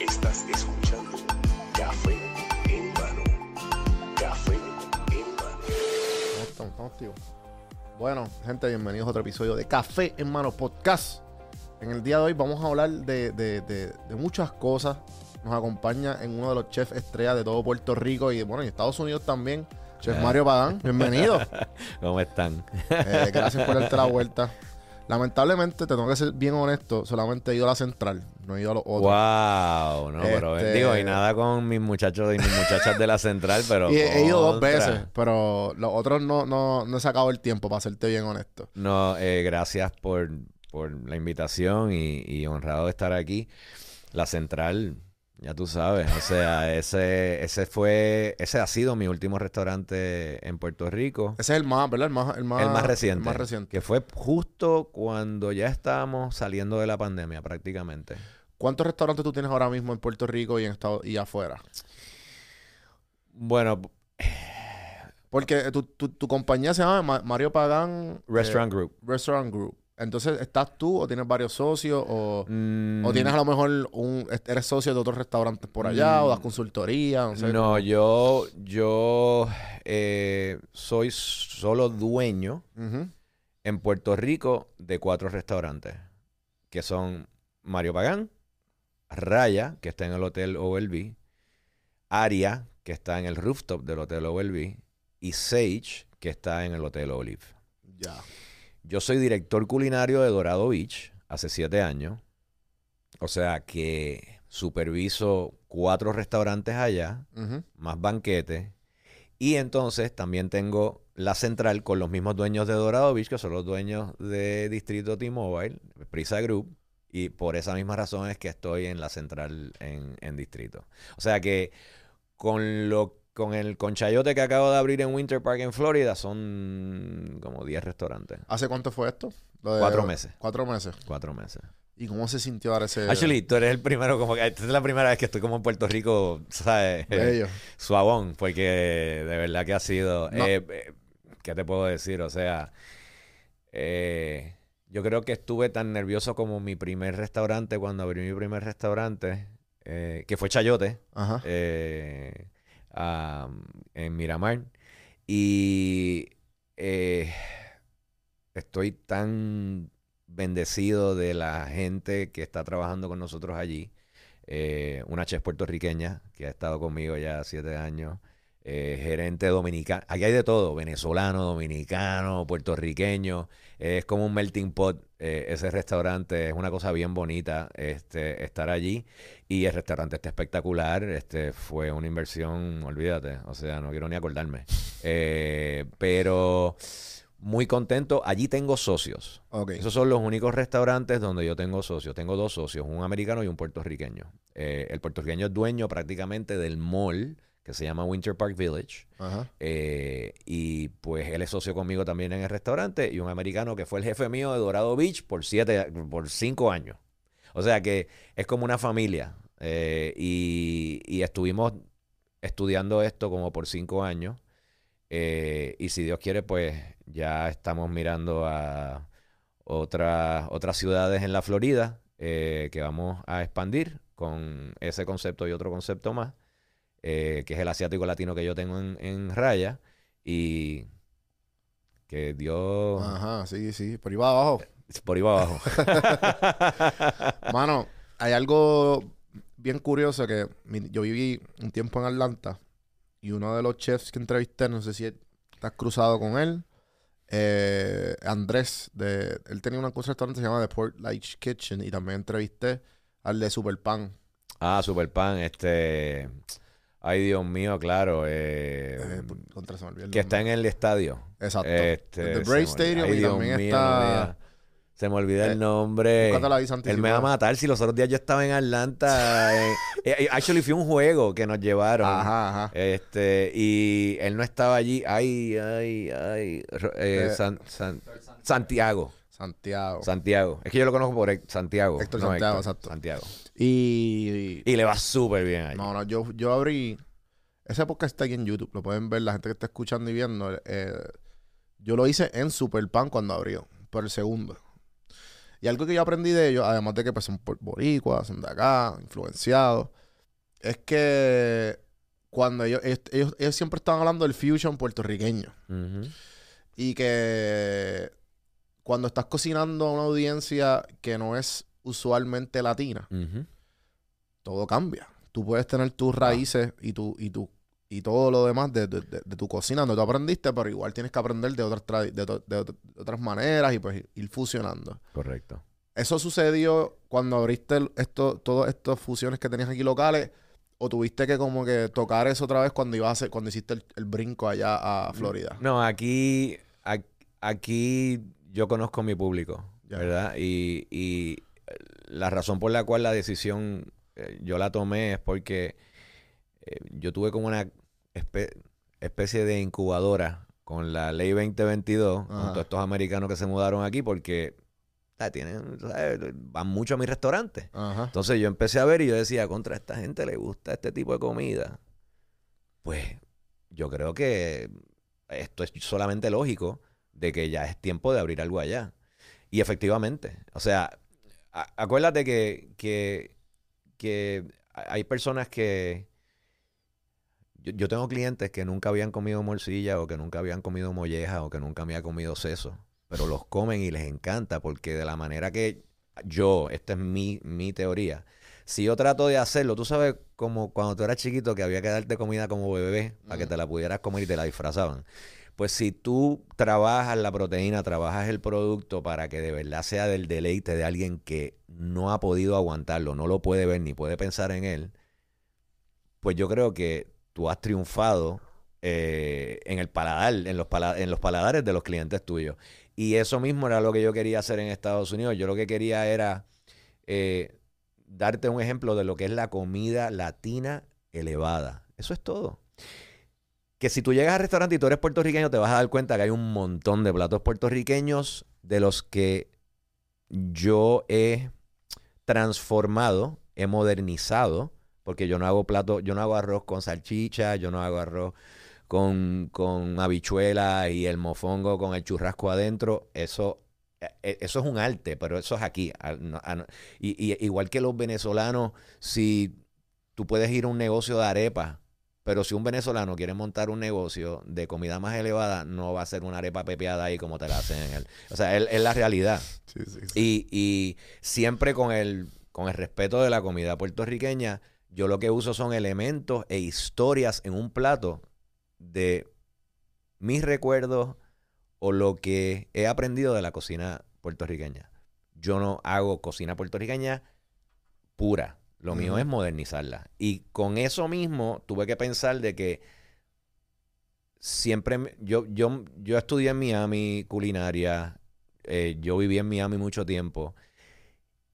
Estás escuchando Café en mano. Café en mano. ¿Cómo estamos? ¿Estamos activos? Bueno, gente, bienvenidos a otro episodio de Café en Mano Podcast. En el día de hoy vamos a hablar de, de- de- de muchas cosas. Nos acompaña en uno de los chefs estrellas de todo Puerto Rico y bueno, en Estados Unidos también, Chef Mario Pagán. Bienvenido. ¿Cómo están? Eh, gracias por darte la vuelta. Lamentablemente, te tengo que ser bien honesto, solamente he ido a la central, no he ido a los otros. wow, no, pero Este- digo, y nada con mis muchachos y mis muchachas de la central, pero. Y he, he ido dos veces, pero los otros no, no, no he sacado el tiempo, para serte bien honesto. No, eh, gracias por, por la invitación y, y honrado de estar aquí. La central, ya tú sabes, o sea, ese, ese fue, ese ha sido mi último restaurante en Puerto Rico. Ese es el más, ¿verdad? El más, el más, el más reciente. el más reciente. Que fue justo cuando ya estábamos saliendo de la pandemia, prácticamente. ¿Cuántos restaurantes tú tienes ahora mismo en Puerto Rico y en Estado y afuera? Bueno, Porque tu, tu, tu compañía se llama Ma- Mario Pagán eh, Restaurant Group. Restaurant Group. Entonces, ¿estás tú o tienes varios socios o, Mm, o tienes a lo mejor un eres socio de otros restaurantes por allá o das consultoría? No sé. No, yo, yo eh, soy solo dueño en Puerto Rico de cuatro restaurantes, que son Mario Pagán, Raya, que está en el Hotel OLB, Aria, que está en el rooftop del Hotel OLB, y Sage, que está en el Hotel Olive. Ya. Yo soy director culinario de Dorado Beach hace siete años. O sea que superviso cuatro restaurantes allá, más banquetes. Y entonces también tengo la central con los mismos dueños de Dorado Beach, que son los dueños de Distrito T-Mobile, Prisa Group. Y por esa misma razón es que estoy en la central en, en Distrito. O sea que con lo con el conchayote que acabo de abrir en Winter Park en Florida son como 10 restaurantes. ¿Hace cuánto fue esto? De- Cuatro meses. Cuatro meses. Cuatro meses. ¿Y cómo se sintió ahora ese Actually, tú eres el primero, como que esta es la primera vez que estoy como en Puerto Rico, ¿sabes? bello? Suavón, porque de verdad que ha sido. No. eh, eh, ¿Qué te puedo decir? O sea, eh, yo creo que estuve tan nervioso como mi primer restaurante cuando abrí mi primer restaurante, que fue Chayote, Ajá. eh, en Miramar. Y eh, estoy tan bendecido de la gente que está trabajando con nosotros allí. Eh, una chef puertorriqueña que ha estado conmigo ya siete años. Eh, gerente dominicano. Aquí hay de todo, venezolano, dominicano, puertorriqueño. es como un melting pot eh, ese restaurante. Es una cosa bien bonita este, estar allí. Y el restaurante está espectacular. Este, fue una inversión, olvídate. O sea, no quiero ni acordarme. Eh, pero muy contento. Allí tengo socios. Ok. Esos son los únicos restaurantes donde yo tengo socios. Tengo dos socios, un americano y un puertorriqueño. El puertorriqueño es dueño prácticamente del mall que se llama Winter Park Village. Ajá. Eh, y pues él es socio conmigo también en el restaurante. Y un americano que fue el jefe mío de Dorado Beach por siete, por cinco años. O sea que es como una familia. Eh, y, y estuvimos estudiando esto como por cinco años. Eh, y si Dios quiere, pues ya estamos mirando a otras otras ciudades en la Florida que vamos a expandir con ese concepto y otro concepto más, eh, que es el asiático latino que yo tengo en, en Raya. Y que Dios Ajá, sí, sí. Por ahí va abajo. por ahí va abajo. Mano, hay algo bien curioso que mi- yo viví un tiempo en Atlanta y uno de los chefs que entrevisté, no sé si estás cruzado con él, eh, Andrés, de, él tenía una cosa restaurante que se llama The Port Light Kitchen y también entrevisté al de Superpan. ah, Superpan, este. Ay, Dios mío, claro. eh, Eh, por- contra se me olvidó el que está en el estadio. Exacto. Este, El de se Brave me olvida. Stadium Ay, y Dios también mío, está-. Se me olvida Eh, el nombre. búscatela ahí, Él me va a matar. Si los otros días yo estaba en Atlanta. eh, eh, actually, fue un juego que nos llevaron. Ajá, ajá. Este, y él no estaba allí. Ay, ay, ay. Ro- eh, Eh, San- San- Santiago. Santiago. Santiago. Es que yo lo conozco por Santiago. Héctor no Santiago, Héctor, exacto. Santiago. y, Y le va súper bien allí. No, no, yo, yo abrí Ese podcast está aquí en YouTube. Lo pueden ver la gente que está escuchando y viendo. Eh, yo lo hice en Superpan cuando abrió. Por el segundo. Y algo que yo aprendí de ellos, además de que pues, son por- boricuas, son de acá, influenciados, es que cuando ellos, ellos, ellos- siempre estaban hablando del fusion puertorriqueño. Y que cuando estás cocinando a una audiencia que no es usualmente latina, todo cambia. Tú puedes tener tus raíces y tu, y tu, y todo lo demás de, de- de- de tu cocina donde tú aprendiste, pero igual tienes que aprender de otras de, otras maneras y pues ir fusionando. Correcto. ¿Eso sucedió cuando abriste esto, todas estas fusiones que tenías aquí locales? ¿O tuviste que como que tocar eso otra vez cuando ibas a hacer, cuando hiciste el, el brinco allá a Florida? No, aquí, aquí yo conozco mi público, Ya. ¿verdad? Y, y eh, la razón por la cual la decisión eh, yo la tomé es porque eh, yo tuve como una espe- especie de incubadora con la ley 2022, con Ajá. todos estos americanos que se mudaron aquí porque ah, tienen, ¿sabes? van mucho a mis restaurantes. Ajá. Entonces yo empecé a ver y yo decía, contra esta gente le gusta este tipo de comida. Pues yo creo que esto es solamente lógico de que ya es tiempo de abrir algo allá. Y efectivamente, o sea, acuérdate que, que, que hay personas que... Yo, yo tengo clientes que nunca habían comido morcilla o que nunca habían comido molleja o que nunca habían comido seso, pero los comen y les encanta porque de la manera que yo, esta es mi, mi teoría, si yo trato de hacerlo, tú sabes como cuando tú eras chiquito que había que darte comida como bebé para que te la pudieras comer y te la disfrazaban. Pues si tú trabajas la proteína, trabajas el producto para que de verdad sea del deleite de alguien que no ha podido aguantarlo, no lo puede ver ni puede pensar en él, pues yo creo que tú has triunfado eh, en el paladar, en los, pala- en los paladares de los clientes tuyos. Y eso mismo era lo que yo quería hacer en Estados Unidos. Yo lo que quería era eh, darte un ejemplo de lo que es la comida latina elevada. Eso es todo. Que si tú llegas al restaurante y tú eres puertorriqueño, te vas a dar cuenta que hay un montón de platos puertorriqueños de los que yo he transformado, he modernizado, porque yo no hago plato, yo no hago arroz con salchicha, yo no hago arroz con, con habichuela y el mofongo con el churrasco adentro. Eso, eh, eh, eso es un arte, pero eso es aquí. Y, y igual que los venezolanos, si tú puedes ir a un negocio de arepa, pero si un venezolano quiere montar un negocio de comida más elevada, no va a ser una arepa pepeada ahí como te la hacen en el. O sea, es, es la realidad. Sí, sí, sí. Y, y siempre con el, con el respeto de la comida puertorriqueña, yo lo que uso son elementos e historias en un plato de mis recuerdos o lo que he aprendido de la cocina puertorriqueña. Yo no hago cocina puertorriqueña pura. Lo mío es modernizarla. Y con eso mismo tuve que pensar de que siempre yo, yo, yo estudié en Miami culinaria, eh, yo viví en Miami mucho tiempo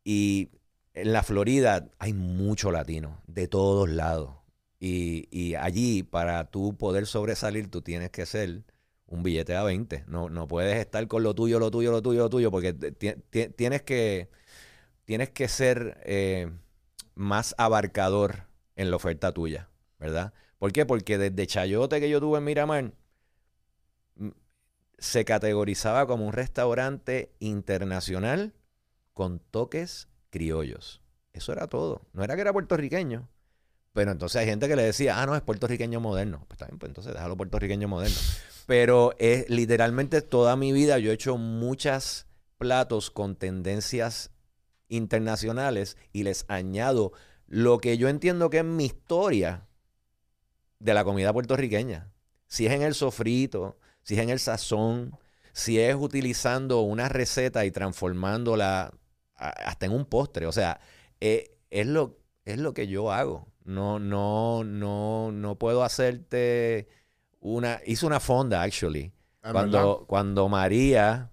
y en la Florida hay mucho latino de todos lados. Y, y allí para tú poder sobresalir tú tienes que ser un billete a 20. No, no puedes estar con lo tuyo, lo tuyo, lo tuyo, lo tuyo, porque ti- ti- tienes que, tienes que ser eh, más abarcador en la oferta tuya, ¿verdad? ¿Por qué? Porque desde Chayote que yo tuve en Miramar, m- se categorizaba como un restaurante internacional con toques criollos. Eso era todo. No era que era puertorriqueño. Pero entonces hay gente que le decía, ah, no, es puertorriqueño moderno. Pues está bien, pues entonces déjalo puertorriqueño moderno. Pero es literalmente toda mi vida yo he hecho muchos platos con tendencias internacionales y les añado lo que yo entiendo que es mi historia de la comida puertorriqueña. Si es en el sofrito, si es en el sazón, si es utilizando una receta y transformándola hasta en un postre. O sea, eh, es, lo, es lo que yo hago. No, no, no, no puedo hacerte una. Hice una fonda, actually. ¿En verdad? Cuando, cuando María,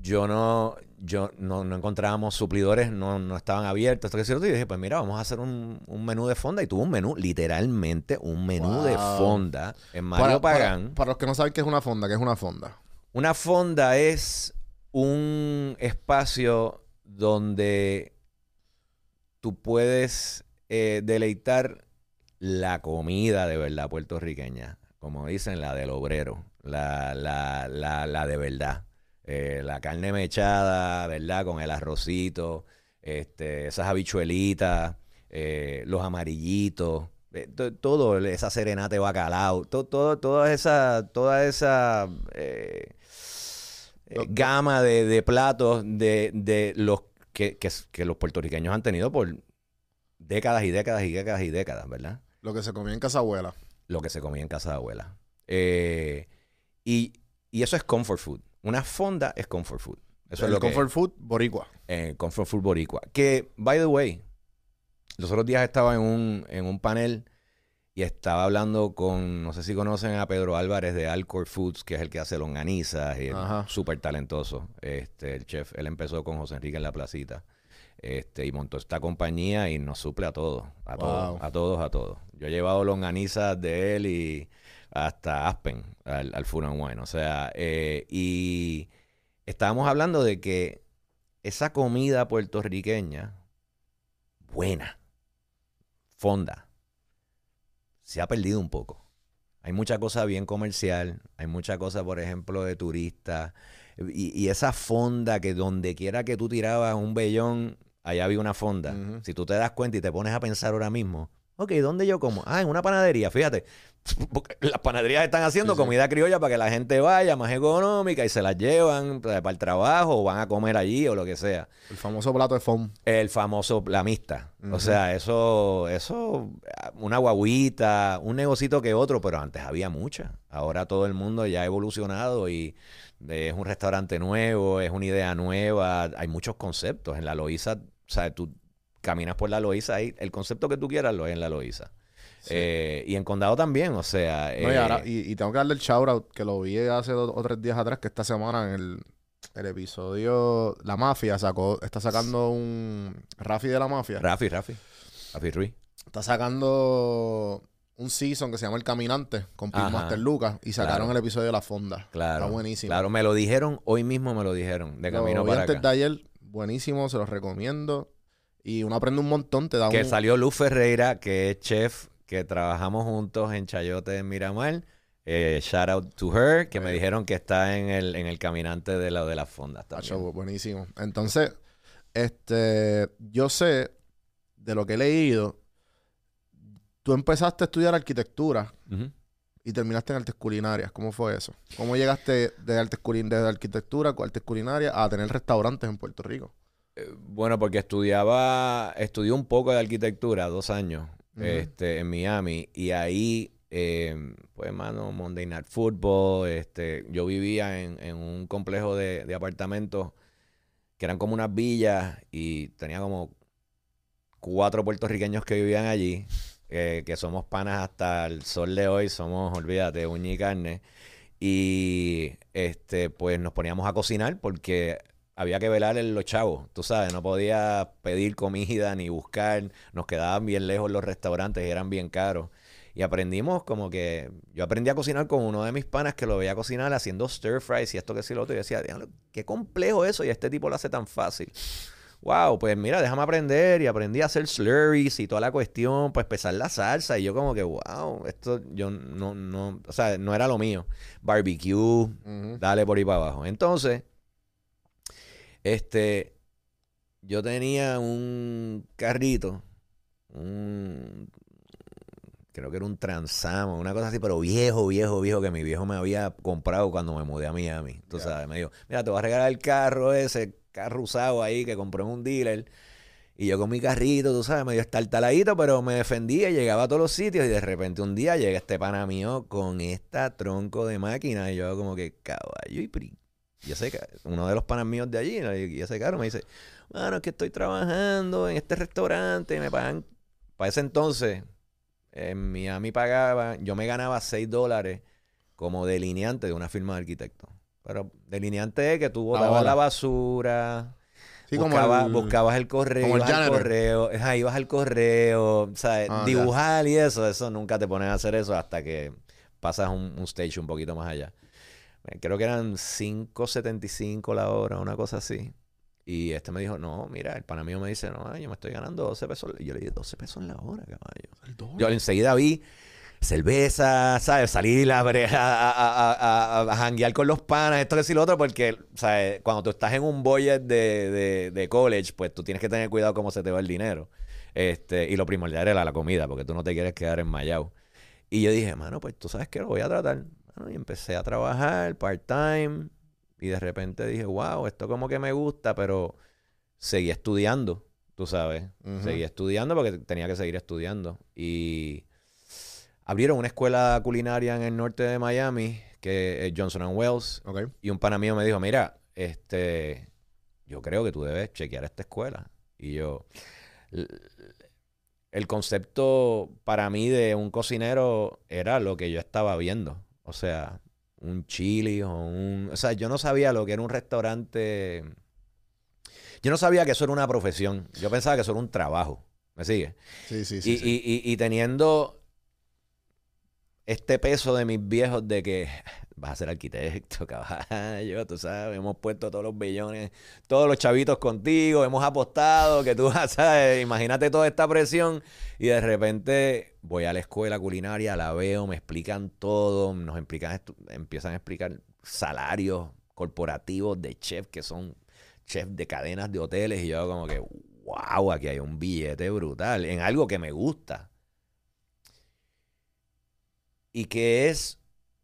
yo no, yo no, no encontrábamos suplidores, no, no estaban abiertos, esto que cierto, y dije, pues mira, vamos a hacer un, un menú de fonda. Y tuvo un menú, literalmente, un menú de fonda en Mario para, Pagán. Para, para los que no saben qué es una fonda, ¿qué es una fonda? Una fonda es un espacio donde tú puedes eh, deleitar la comida de verdad puertorriqueña, como dicen, la del obrero, la, la, la, la de verdad. Eh, la carne mechada, ¿verdad? Con el arrocito, este, esas habichuelitas, eh, los amarillitos, eh, to- todo, esa serenata de bacalao, to- todo, toda esa, toda esa gama de, de platos de, de los que, que, que los puertorriqueños han tenido por décadas y décadas y décadas y décadas, ¿verdad? Lo que se comía en casa abuela. Lo que se comía en casa de abuela. Eh, y, y eso es comfort food. Una fonda es comfort food. Eso el es lo comfort que food boricua. eh, comfort food boricua. Que, by the way, los otros días estaba en un, en un panel y estaba hablando con, no sé si conocen a Pedro Álvarez de Alcor Foods, que es el que hace longanizas y súper talentoso, este, el chef. Él empezó con José Enrique en la placita. Este, y montó esta compañía y nos suple a todos, a todos, a todos, a todos. Yo he llevado longanizas de él y hasta Aspen al, al Food and Wine. O sea, eh, y estábamos hablando de que esa comida puertorriqueña, buena, fonda, se ha perdido un poco. Hay mucha cosa bien comercial, hay mucha cosa, por ejemplo, de turista. Y, y esa fonda que donde quiera que tú tirabas un vellón, allá había una fonda. Si tú te das cuenta y te pones a pensar ahora mismo, ok, ¿dónde yo como? Ah, en una panadería, fíjate. Porque las panaderías están haciendo Sí, sí. comida criolla para que la gente vaya, más económica, y se las llevan pues, para el trabajo o van a comer allí o lo que sea. El famoso plato de foam. El famoso, la mixta. O Ujú. sea, eso, eso, una guaguita, un negocito que otro, pero antes había mucha. Ahora todo el mundo ya ha evolucionado y es un restaurante nuevo, es una idea nueva, hay muchos conceptos. En la Loíza, o sea, tú caminas por la Loíza, ahí, el concepto que tú quieras lo es en la Loíza. Sí. Eh, y en Condado también, o sea... No, y, eh, ahora- y- y tengo que darle el shout out que lo vi hace dos o tres días atrás, que esta semana en el, el episodio La Mafia sacó, está sacando un Rafi de la Mafia. Rafi, Rafi, Rafi Ruiz. Está sacando un season que se llama El Caminante con. Master Lucas y sacaron Claro. el episodio de la fonda. Claro. Está buenísimo. Claro, me lo dijeron, hoy mismo me lo dijeron, de Lo camino vi para antes acá. de ayer, buenísimo, se los recomiendo. Y uno aprende un montón, te da Que un... salió Luz Ferreira, que es chef, que trabajamos juntos en Chayote en Miramar. Eh, shout out to her, que me dijeron que está en el, en el caminante de la de las fondas buenísimo. Entonces, este, yo sé de lo que he leído. Tú empezaste a estudiar arquitectura y terminaste en artes culinarias. ¿Cómo fue eso? ¿Cómo llegaste de artes culin de arquitectura artes culinarias a tener restaurantes en Puerto Rico? Bueno, porque estudiaba, estudié un poco de arquitectura, dos años, este, en Miami, y ahí, eh, pues, mano, Monday Night Football, este, yo vivía en, en un complejo de, de apartamentos que eran como unas villas y tenía como cuatro puertorriqueños que vivían allí, eh, que somos panas hasta el sol de hoy, somos, olvídate, uña y carne. Y este, pues nos poníamos a cocinar porque había que velar en los chavos, tú sabes, no podía pedir comida ni buscar, nos quedaban bien lejos los restaurantes y eran bien caros. Y aprendimos como que yo aprendí a cocinar con uno de mis panas que lo veía cocinar haciendo stir fries y esto que sí lo otro. Y yo decía, "Diablo, qué complejo eso y este tipo lo hace tan fácil. Wow, pues mira, déjame aprender y aprendí a hacer slurries y toda la cuestión, pues pesar la salsa y yo como que, wow, esto yo no, no, o sea, no era lo mío. Barbecue, dale por ahí para abajo. Entonces, este, yo tenía un carrito, un, creo que era un Transamo, una cosa así, pero viejo, viejo, viejo, que mi viejo me había comprado cuando me mudé a Miami. Tú sabes, me dijo, mira, te voy a regalar el carro ese, carro usado ahí que compré en un dealer. Y yo con mi carrito, tú sabes, medio estartaladito, pero me defendía, llegaba a todos los sitios y de repente un día llega este pana mío con esta tronco de máquina y yo como que caballo y pri. Y ese, uno de los panas míos de allí, y ese caro me dice, bueno, es que estoy trabajando en este restaurante y me pagan. Para ese entonces, en Miami pagaba, yo me ganaba 6 dólares como delineante de una firma de arquitectos. Pero delineante es que tú botabas Ahora. la basura, Sí, como buscabas, el- buscabas el correo, como el ibas al correo, ajá, ibas al correo, ¿sabes? Ah, ya. dibujar y eso, eso nunca te ponen a hacer eso hasta que pasas un, un stage un poquito más allá. Creo que eran 5.75 la hora, una cosa así. Y este me dijo, no, mira, el pana mío me dice, no, yo me estoy ganando 12 pesos. Y yo le dije, 12 pesos la hora, caballo. Yo enseguida vi cerveza, ¿sabes? Salir a, a, a, a, janguear con los panas, esto que sí lo otro, porque, ¿sabes? Cuando tú estás en un budget de, de, de, college, pues tú tienes que tener cuidado cómo se te va el dinero. Este, y lo primordial era la comida, porque tú no te quieres quedar en Mayao. Y yo dije, mano, pues tú sabes que lo voy a tratar. Y empecé a trabajar part-time. Y de repente dije, wow, esto como que me gusta, pero seguí estudiando, tú sabes. Seguí estudiando porque tenía que seguir estudiando. Y abrieron una escuela culinaria en el norte de Miami, que es Johnson Wells. Y un pana mío me dijo, mira, este, yo creo que tú debes chequear esta escuela. Y yo, el concepto para mí de un cocinero era lo que yo estaba viendo. O sea, un chili o un... O sea, yo no sabía lo que era un restaurante. Yo no sabía que eso era una profesión. Yo pensaba que eso era un trabajo. ¿Me sigue? Sí, sí, sí. Y, y teniendo este peso de mis viejos de que vas a ser arquitecto, caballo, tú sabes, hemos puesto todos los billones, todos los chavitos contigo, hemos apostado, que tú vas a, imagínate toda esta presión y de repente voy a la escuela culinaria, la veo, me explican todo, nos explican, empiezan a explicar salarios corporativos de chef que son chefs de cadenas de hoteles y yo como que, wow, aquí hay un billete brutal en algo que me gusta. Y que es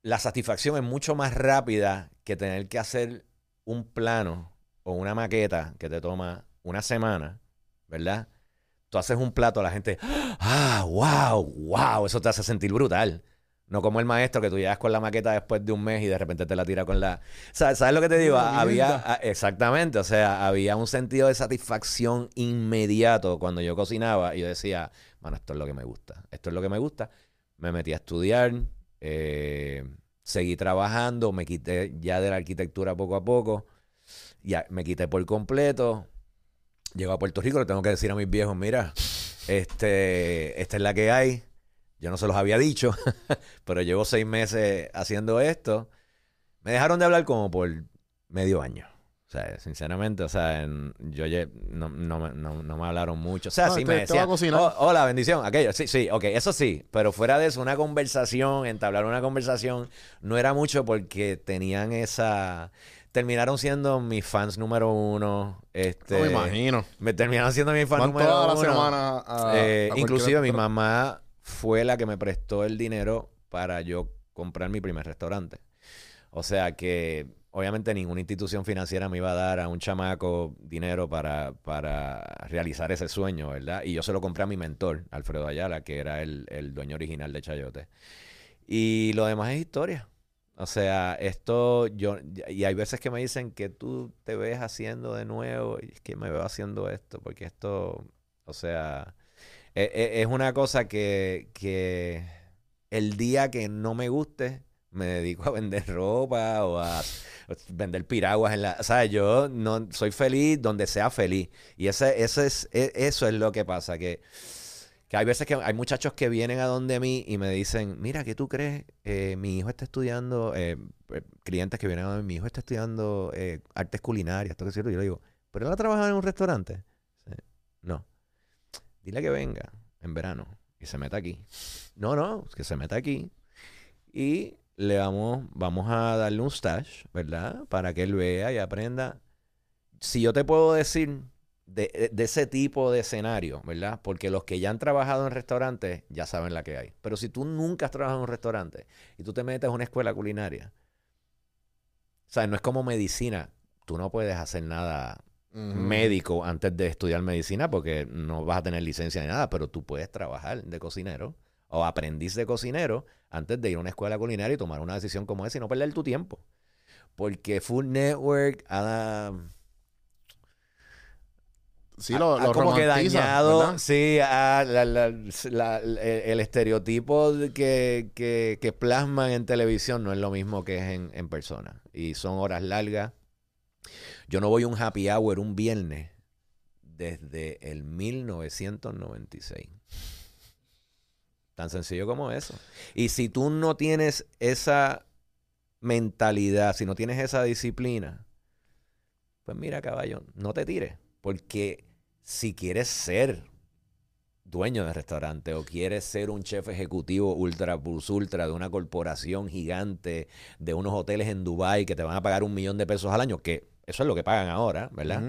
la satisfacción es mucho más rápida que tener que hacer un plano o una maqueta que te toma una semana, ¿verdad? Tú haces un plato, la gente, ah, wow, wow, eso te hace sentir brutal. No como el maestro que tú llegas con la maqueta después de un mes y de repente te la tira con la... ¿Sabes, lo que te digo? había, ah, exactamente, o sea, había un sentido de satisfacción inmediato cuando yo cocinaba y yo decía, bueno, esto es lo que me gusta, esto es lo que me gusta. Me metí a estudiar, eh, seguí trabajando, me quité ya de la arquitectura poco a poco, ya me quité por completo. Llego a Puerto Rico, le tengo que decir a mis viejos, mira, este, esta es la que hay. Yo no se los había dicho, pero llevo seis meses haciendo esto. Me dejaron de hablar como por medio año sea, sinceramente, o sea, yo no, no, no, no, me hablaron mucho. O sea, sí me decían, oh, hola, bendición, aquello. Sí, sí, ok, eso sí. Pero fuera de eso, una conversación, entablar una conversación, no era mucho porque tenían esa... Terminaron siendo mis fans número uno. Este, me imagino. Me terminaron siendo mis fans número toda uno. la semana a, eh, inclusive mi mamá fue la que me prestó el dinero para yo comprar mi primer restaurante. O sea que obviamente ninguna institución financiera me iba a dar a un chamaco dinero para, para realizar ese sueño, ¿verdad? Y yo se lo compré a mi mentor, Alfredo Ayala, que era el, dueño original de Chayote. Y lo demás es historia. O sea, esto yo, y hay veces que me dicen que tú te ves haciendo de nuevo, y es que me veo haciendo esto, porque esto, o sea, e, e, es, una cosa que, que el día que no me guste, me dedico a vender ropa o a vender piraguas en la... O sea, yo no soy feliz donde sea feliz. Y ese, ese es, e, eso es lo que pasa, que, que hay veces que hay muchachos que vienen a donde mí y me dicen, mira, ¿qué tú crees? Eh, mi hijo está estudiando, eh, eh, clientes que vienen a donde mi hijo está estudiando artes culinarias, esto que cierto. Yo le digo, ¿pero él ha trabajado en un restaurante? No. Dile que venga en verano y se meta aquí. No, no, que se meta aquí. Y le vamos, vamos a darle un stash, ¿verdad? Para que él vea y aprenda. Si yo te puedo decir de, ese tipo de escenario, ¿verdad? Porque los que ya han trabajado en restaurantes ya saben la que hay. Pero si tú nunca has trabajado en un restaurante y tú te metes a una escuela culinaria, o sea, no es como medicina. Tú no puedes hacer nada médico antes de estudiar medicina porque no vas a tener licencia ni nada, pero tú puedes trabajar de cocinero o aprendiz de cocinero antes de ir a una escuela culinaria y tomar una decisión como esa y no perder tu tiempo. Porque Food Network ha, sí, lo, como que dañado sí, el, estereotipo que, que, plasman en televisión no es lo mismo que es en, en persona. Y son horas largas. Yo no voy a un happy hour un viernes desde el 1996. Tan sencillo como eso. Y si tú no tienes esa mentalidad, si no tienes esa disciplina, Pues mira, caballo, no te tires. Porque si quieres ser dueño de restaurante o quieres ser un chef ejecutivo ultra plus ultra de una corporación gigante de unos hoteles en Dubai que te van a pagar un millón de pesos al año, que eso es lo que pagan ahora, ¿verdad?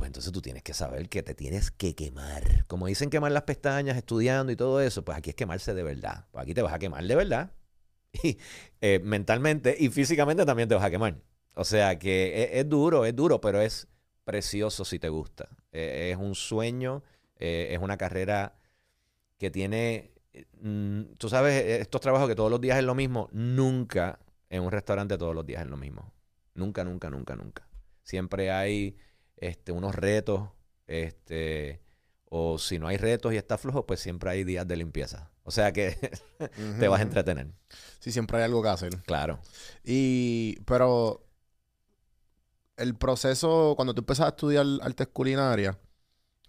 Pues entonces tú tienes que saber que te tienes que quemar. Como dicen quemar las pestañas estudiando y todo eso, pues aquí es quemarse de verdad. Pues aquí te vas a quemar de verdad. Y eh, mentalmente y físicamente también te vas a quemar. O sea que es, es duro, es duro, pero es precioso si te gusta. Eh, es un sueño, eh, es una carrera que tiene, mm, tú sabes, estos trabajos que todos los días es lo mismo, nunca en un restaurante todos los días es lo mismo. Nunca, nunca, nunca, nunca. Siempre hay este, unos retos, este, o si no hay retos y está flojo, pues siempre hay días de limpieza. O sea que te vas a entretener, Sí, siempre hay algo que hacer. claro. Y, pero el proceso, cuando tú empezaste a estudiar artes culinarias,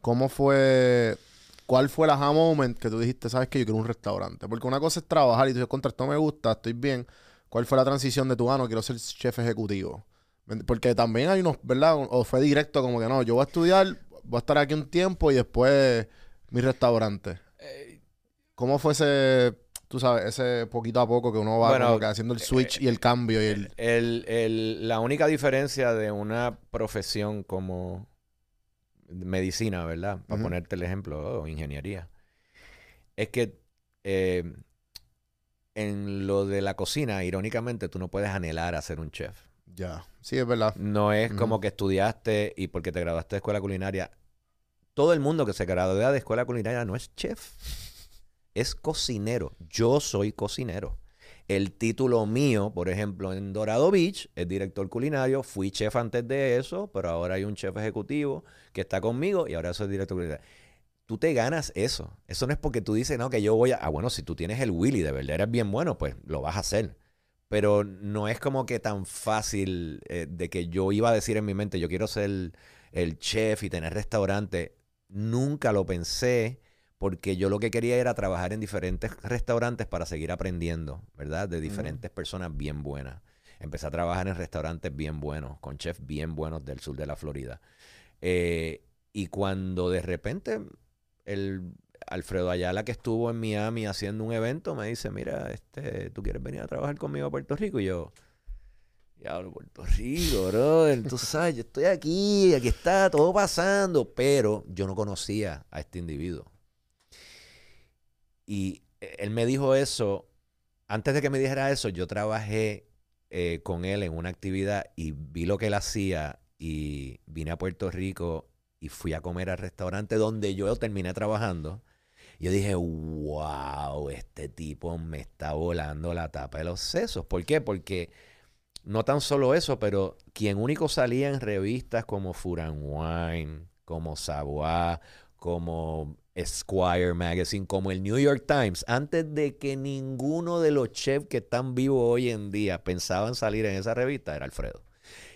¿cómo fue, cuál fue el aha moment que tú dijiste, sabes que yo quiero un restaurante? Porque una cosa es trabajar y tú dices, contra esto me gusta, estoy bien. ¿Cuál fue la transición de tu, ah, no, quiero ser chef ejecutivo? Porque también hay unos, ¿verdad? O fue directo como que no, yo voy a estudiar, voy a estar aquí un tiempo y después mi restaurante. ¿Cómo fue ese, tú sabes, ese poquito a poco que uno va Bueno, como que haciendo el switch y el cambio y el... El- el- la única diferencia de una profesión como medicina, ¿verdad? Para ponerte el ejemplo, o ingeniería, es que eh, en lo de la cocina, irónicamente, tú no puedes anhelar a ser un chef. Ya, sí, es verdad. No es como que estudiaste y porque te graduaste de escuela culinaria. Todo el mundo que se gradúa de escuela culinaria no es chef. Es cocinero. Yo soy cocinero. El título mío, por ejemplo, en Dorado Beach, es director culinario. Fui chef antes de eso, pero ahora hay un chef ejecutivo que está conmigo y ahora soy director culinario. Tú te ganas eso. Eso no es porque tú dices, no, que yo voy a... Ah, bueno, si tú tienes el Willy, de verdad eres bien bueno, pues lo vas a hacer. Pero no es como que tan fácil eh, de que yo iba a decir en mi mente, yo quiero ser el, el chef y tener restaurante. Nunca lo pensé porque yo lo que quería era trabajar en diferentes restaurantes para seguir aprendiendo, ¿verdad? De diferentes personas bien buenas. Empecé a trabajar en restaurantes bien buenos, con chefs bien buenos del sur de la Florida. Eh, y cuando de repente el Alfredo Ayala que estuvo en Miami haciendo un evento me dice, mira, este, ¿tú quieres venir a trabajar conmigo a Puerto Rico? Y yo, diablo, Puerto Rico, brother, tú sabes, yo estoy aquí, aquí está todo pasando, pero yo no conocía a este individuo. Y él me dijo eso, antes de que me dijera eso, yo trabajé eh, con él en una actividad y vi lo que él hacía y vine a Puerto Rico y fui a comer al restaurante donde yo terminé trabajando. Yo dije, wow, este tipo me está volando la tapa de los sesos. ¿Por qué? Porque no tan solo eso, pero quien único salía en revistas como Furan Wine, como Savoy, como Esquire Magazine, como el New York Times, antes de que ninguno de los chefs que están vivos hoy en día pensaban salir en esa revista, era Alfredo.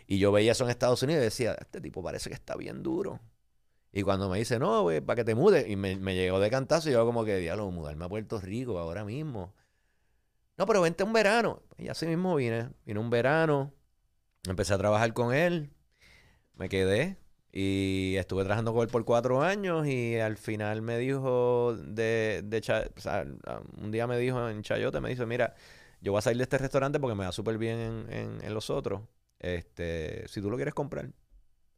Y yo veía eso en Estados Unidos y decía, este tipo parece que está bien duro. Y cuando me dice, no, güey, para que te mudes, y me, llegó de cantazo, y yo como que, diablo, mudarme a Puerto Rico ahora mismo. No, pero vente un verano. Y así mismo vine. Vine un verano, empecé a trabajar con él, me quedé y estuve trabajando con él por cuatro años y al final me dijo de, de o un día me dijo en Chayote, me dice, mira, yo voy a salir de este restaurante porque me va súper bien en, en- en los otros. Este, si tú lo quieres comprar.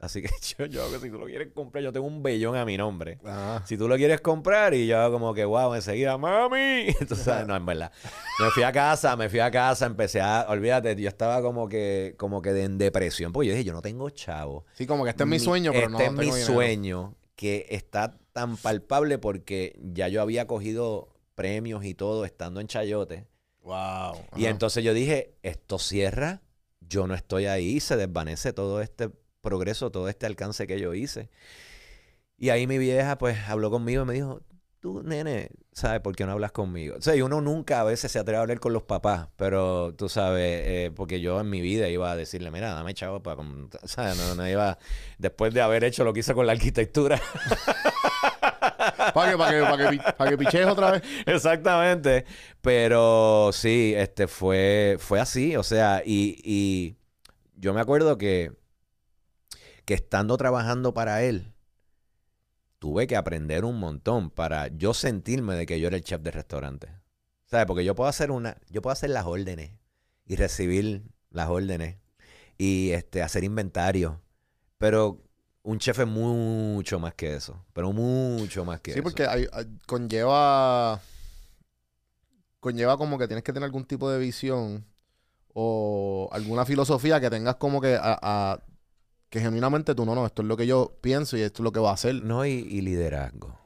Así que yo, yo hago que si tú lo quieres comprar, yo tengo un bellón a mi nombre. Ah, Si tú lo quieres comprar y yo como que, wow, enseguida, mami. Sabes, no, en verdad. Me fui a casa, me fui a casa, empecé a, olvídate, yo estaba como que, como que de- en depresión, porque yo dije, yo no tengo chavo. sí, como que este es mi sueño, pero no Este es mi dinero. sueño que está tan palpable porque ya yo había cogido premios y todo estando en Chayote. Wow. Y entonces yo dije, esto cierra, yo no estoy ahí, se desvanece todo este progreso, todo este alcance que yo hice. Y ahí mi vieja pues habló conmigo y me dijo, tú nene, ¿sabes por qué no hablas conmigo? O sea, y uno nunca a veces se atreve a hablar con los papás, pero tú sabes, eh, porque yo en mi vida iba a decirle, mira, dame chavo para... com-", ¿sabes? No, no iba, después de haber hecho lo que hice con la arquitectura. ¿Para qué? ¿Para que, para que, para que pichees otra vez? Exactamente. Pero sí, este fue, fue así. O sea, y, y yo me acuerdo que que estando trabajando para él, tuve que aprender un montón para yo sentirme de que yo era el chef del restaurante. ¿Sabes? Porque yo puedo hacer una, yo puedo hacer las órdenes y recibir las órdenes y este, hacer inventario. Pero un chef es mucho más que eso. Pero mucho más que Sí, eso. porque hay- hay- conlleva. Conlleva como que tienes que tener algún tipo de visión o alguna filosofía que tengas como que a, a- que genuinamente tú no, no, esto es lo que yo pienso y esto es lo que va a hacer. No, y, liderazgo.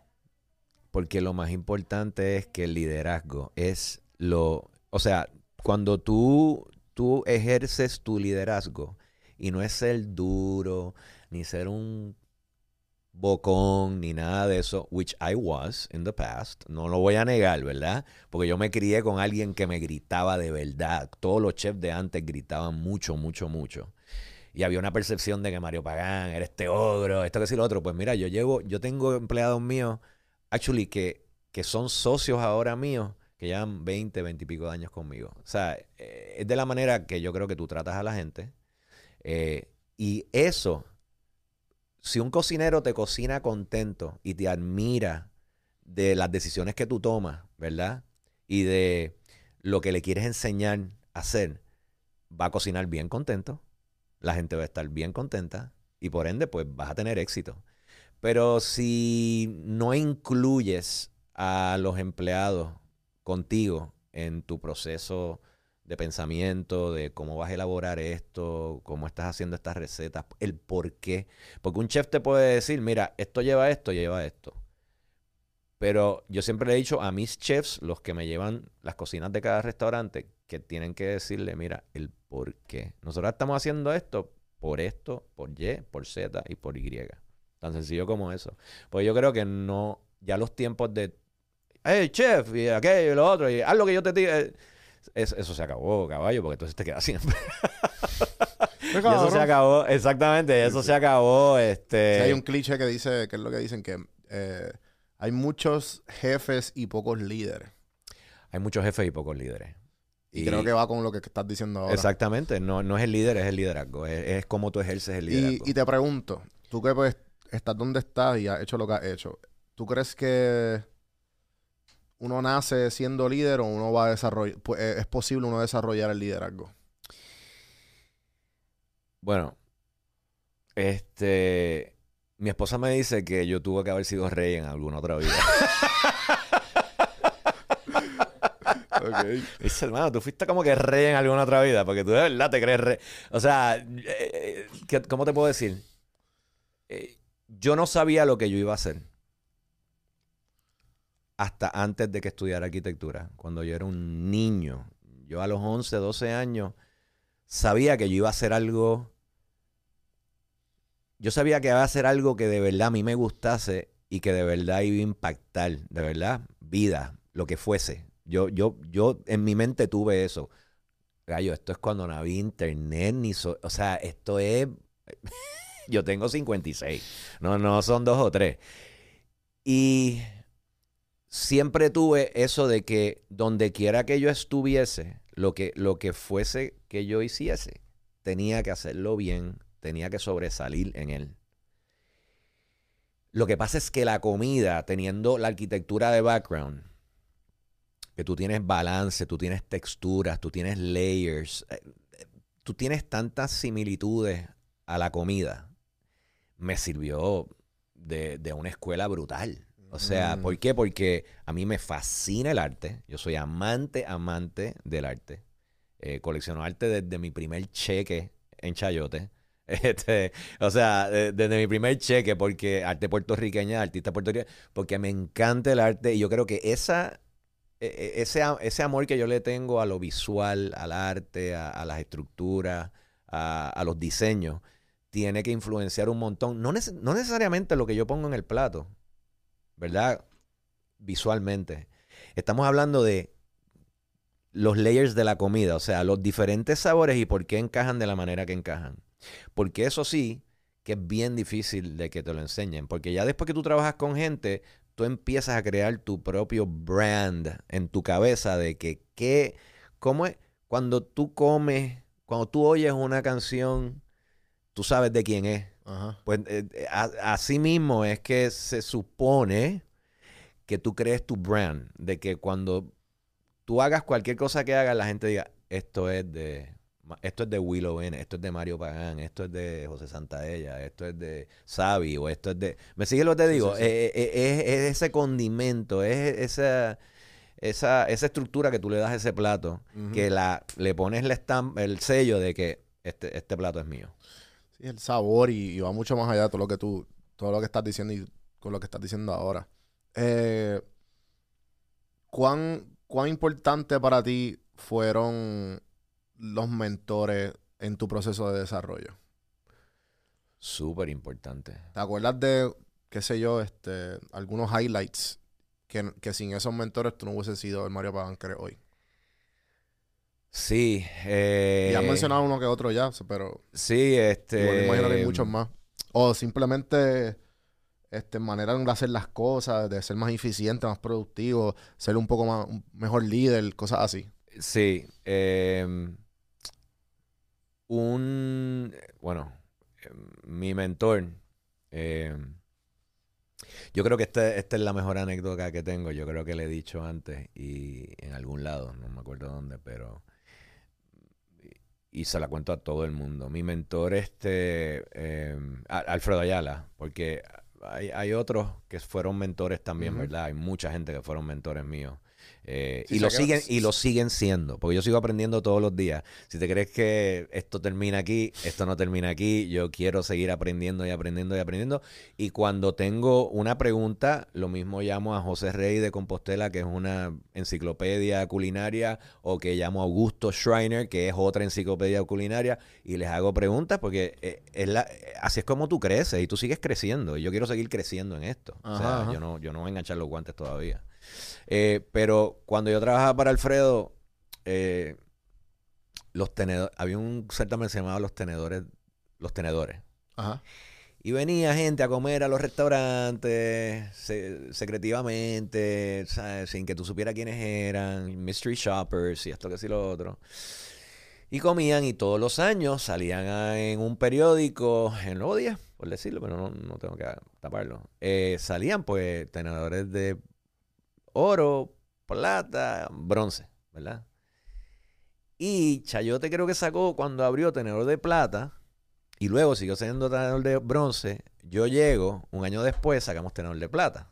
Porque lo más importante es que el liderazgo es lo... O sea, cuando tú, tú ejerces tu liderazgo y no es ser duro, ni ser un bocón, ni nada de eso, which I was in the past, no lo voy a negar, ¿verdad? Porque yo me crié con alguien que me gritaba de verdad. Todos los chefs de antes gritaban mucho, mucho, mucho. Y había una percepción de que Mario Pagán era este ogro, esto que sí lo otro. Pues mira, yo llevo, yo tengo empleados míos, actually, que, que son socios ahora míos, que llevan 20, 20 y pico de años conmigo. O sea, eh, es de la manera que yo creo que tú tratas a la gente. Eh, y eso, si un cocinero te cocina contento y te admira de las decisiones que tú tomas, ¿verdad? Y de lo que le quieres enseñar a hacer, va a cocinar bien contento la gente va a estar bien contenta y por ende pues vas a tener éxito. Pero si no incluyes a los empleados contigo en tu proceso de pensamiento, de cómo vas a elaborar esto, cómo estás haciendo estas recetas, el por qué. Porque un chef te puede decir, mira, esto lleva esto, lleva esto. Pero yo siempre le he dicho a mis chefs, los que me llevan las cocinas de cada restaurante, que tienen que decirle, mira, el por qué. Nosotros estamos haciendo esto por esto, por Y, por Z y por Y. Tan sencillo como eso. Pues yo creo que no, ya los tiempos de, hey, chef, y aquello y lo otro, y haz lo que yo te diga. eh, es- eso se acabó, caballo, porque entonces te quedas siempre. Y eso se acabó, exactamente, eso se acabó. Este, Sí, hay un cliché que dice, que es lo que dicen, que eh, hay muchos jefes y pocos líderes. hay muchos jefes y pocos líderes. Y, creo que va con lo que estás diciendo ahora. Exactamente, no, no es el líder, es el liderazgo. Es, es cómo tú ejerces el liderazgo. y te pregunto, tú que pues estás donde estás y has hecho lo que has hecho, ¿tú crees que uno nace siendo líder o uno va a desarrollar, pues, eh, es posible uno desarrollar el liderazgo? Bueno, este. Mi esposa me dice que yo tuve que haber sido rey en alguna otra vida. Dice, hermano, tú fuiste como que rey en alguna otra vida, porque tú de verdad te crees rey. O sea, eh, eh, ¿qué- ¿cómo te puedo decir? Eh, yo no sabía lo que yo iba a hacer hasta antes de que estudiara arquitectura, cuando yo era un niño. Yo a los 11, 12 años sabía que yo iba a hacer algo. Yo sabía que iba a hacer algo que de verdad a mí me gustase y que de verdad iba a impactar, de verdad, vida, lo que fuese. Yo, yo, yo en mi mente tuve eso. Gallo, esto es cuando no había internet ni so- o sea, esto es yo tengo 56. No, no son dos o tres. Y siempre tuve eso de que donde quiera que yo estuviese, lo que, lo que fuese que yo hiciese, tenía que hacerlo bien, tenía que sobresalir en él. Lo que pasa es que la comida, teniendo la arquitectura de background, que tú tienes balance, tú tienes texturas, tú tienes layers, eh, eh, tú tienes tantas similitudes a la comida, me sirvió de, de una escuela brutal. O sea, Mm. ¿por qué? Porque a mí me fascina el arte. Yo soy amante, amante del arte. Eh, colecciono arte desde mi primer cheque en Chayote. Este, o sea, de- desde mi primer cheque, porque arte puertorriqueña, artista puertorriqueña, porque me encanta el arte y yo creo que esa, ese, a- ese amor que yo le tengo a lo visual, al arte, a, las estructuras, a, los diseños, tiene que influenciar un montón. No, no necesariamente lo que yo pongo en el plato, ¿verdad? Visualmente. Estamos hablando de los layers de la comida, o sea, los diferentes sabores y por qué encajan de la manera que encajan. Porque eso sí, que es bien difícil de que te lo enseñen, porque ya después que tú trabajas con gente, tú empiezas a crear tu propio brand en tu cabeza de que, qué, cómo es, cuando tú comes, cuando tú oyes una canción, tú sabes de quién es, Ajá. Pues eh, eh, a- así mismo es que se supone que tú crees tu brand, de que cuando tú hagas cualquier cosa que hagas, la gente diga, esto es de esto es de Willow N, esto es de Mario Pagán, esto es de José Santaella, esto es de Sabi, o esto es de... ¿Me sigues lo que te digo? sí, sí. Eh, eh, es, es ese condimento, es esa, esa, esa estructura que tú le das a ese plato, que la, le pones la estamp- el sello de que este, este plato es mío. Sí, el sabor y, y va mucho más allá de todo lo que tú, todo lo que estás diciendo y con lo que estás diciendo ahora. Eh, ¿cuán, ¿Cuán importante para ti fueron los mentores en tu proceso de desarrollo? Súper importante. ¿Te acuerdas de, qué sé yo, este, algunos highlights que, que sin esos mentores tú no hubieses sido el Mario eres hoy? Sí. Eh, y has mencionado uno que otro ya, pero Sí, este. me imagino que hay muchos más. O simplemente este, manera de hacer las cosas, de ser más eficiente, más productivo, ser un poco más, un mejor líder, cosas así. Sí. eh, un. Bueno, mi mentor. eh, yo creo que este- esta es la mejor anécdota que tengo. Yo creo que le he dicho antes y en algún lado, no me acuerdo dónde, pero. Y se la cuento a todo el mundo. Mi mentor, este. eh, Alfredo Ayala, porque hay, hay otros que fueron mentores también. ¿verdad? Hay mucha gente que fueron mentores míos. Eh, Sí, y, lo siguen, y lo siguen siendo, porque yo sigo aprendiendo todos los días. Si te crees que esto termina aquí, esto no termina aquí, yo quiero seguir aprendiendo y aprendiendo y aprendiendo. Y cuando tengo una pregunta, lo mismo llamo a José Rey de Compostela, que es una enciclopedia culinaria, o que llamo a Augusto Schreiner, que es otra enciclopedia culinaria, y les hago preguntas porque eh, es la- así es como tú creces y tú sigues creciendo. Y yo quiero seguir creciendo en esto. o sea, ajá. yo no, yo no voy a enganchar los guantes todavía. Eh, pero cuando yo trabajaba para Alfredo, eh, los tenedores, había un certamen que se llamaba los tenedores, los tenedores. Ajá. Y venía gente a comer a los restaurantes se- secretivamente, ¿sabes? sin que tú supieras quiénes eran, mystery shoppers y esto que sí lo otro. Y comían y todos los años salían a- en un periódico, en Nuevo Día, por decirlo, pero no, no tengo que taparlo. Eh, salían pues tenedores de oro, plata, bronce, ¿verdad? Y Chayote creo que sacó cuando abrió tenedor de plata y luego siguió siendo tenedor de bronce. Yo llego, un año después sacamos tenedor de plata.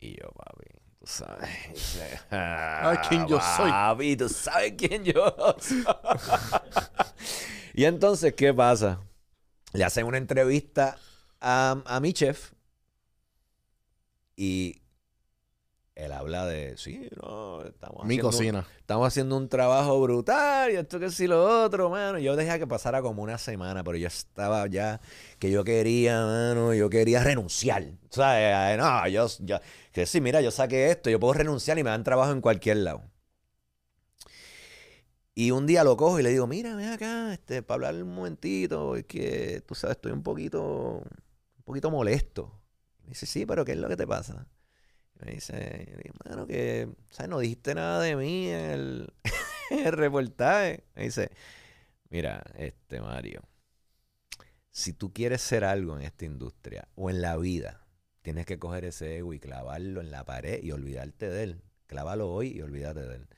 Y yo, papi, tú sabes. Ay, ¿quién yo soy? Papi, tú sabes quién yo soy. y entonces, ¿qué pasa? Le hacen una entrevista a, a mi chef y él habla de, sí, no, estamos Mi haciendo un- cocina. estamos haciendo un trabajo brutal y esto que sí lo otro, mano. Yo dejé que pasara como una semana, pero yo estaba ya que yo quería, mano, yo quería renunciar. ¿Sabes? No, yo, yo- que sí, mira, yo saqué esto, yo puedo renunciar y me dan trabajo en cualquier lado. Y un día lo cojo y le digo, mira, ven acá, este, para hablar un momentito, es que, tú sabes, estoy un poquito, un poquito molesto. Me dice, sí, pero ¿qué es lo que te pasa? Me dice, yo digo, mano, que. No dijiste nada de mí en el, el reportaje. Me dice, mira, este Mario, si tú quieres ser algo en esta industria o en la vida, tienes que coger ese ego y clavarlo en la pared y olvidarte de él. Clávalo hoy y olvídate de él.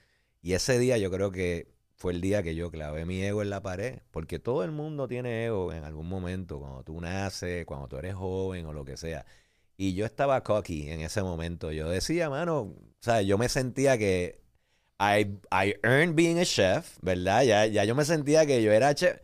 Y ese día yo creo que fue el día que yo clavé mi ego en la pared, porque todo el mundo tiene ego en algún momento, cuando tú naces, cuando tú eres joven o lo que sea. Y yo estaba cocky en ese momento. Yo decía, mano, o sea, yo me sentía que I, I earned being a chef, ¿verdad? Ya, ya yo me sentía que yo era chef.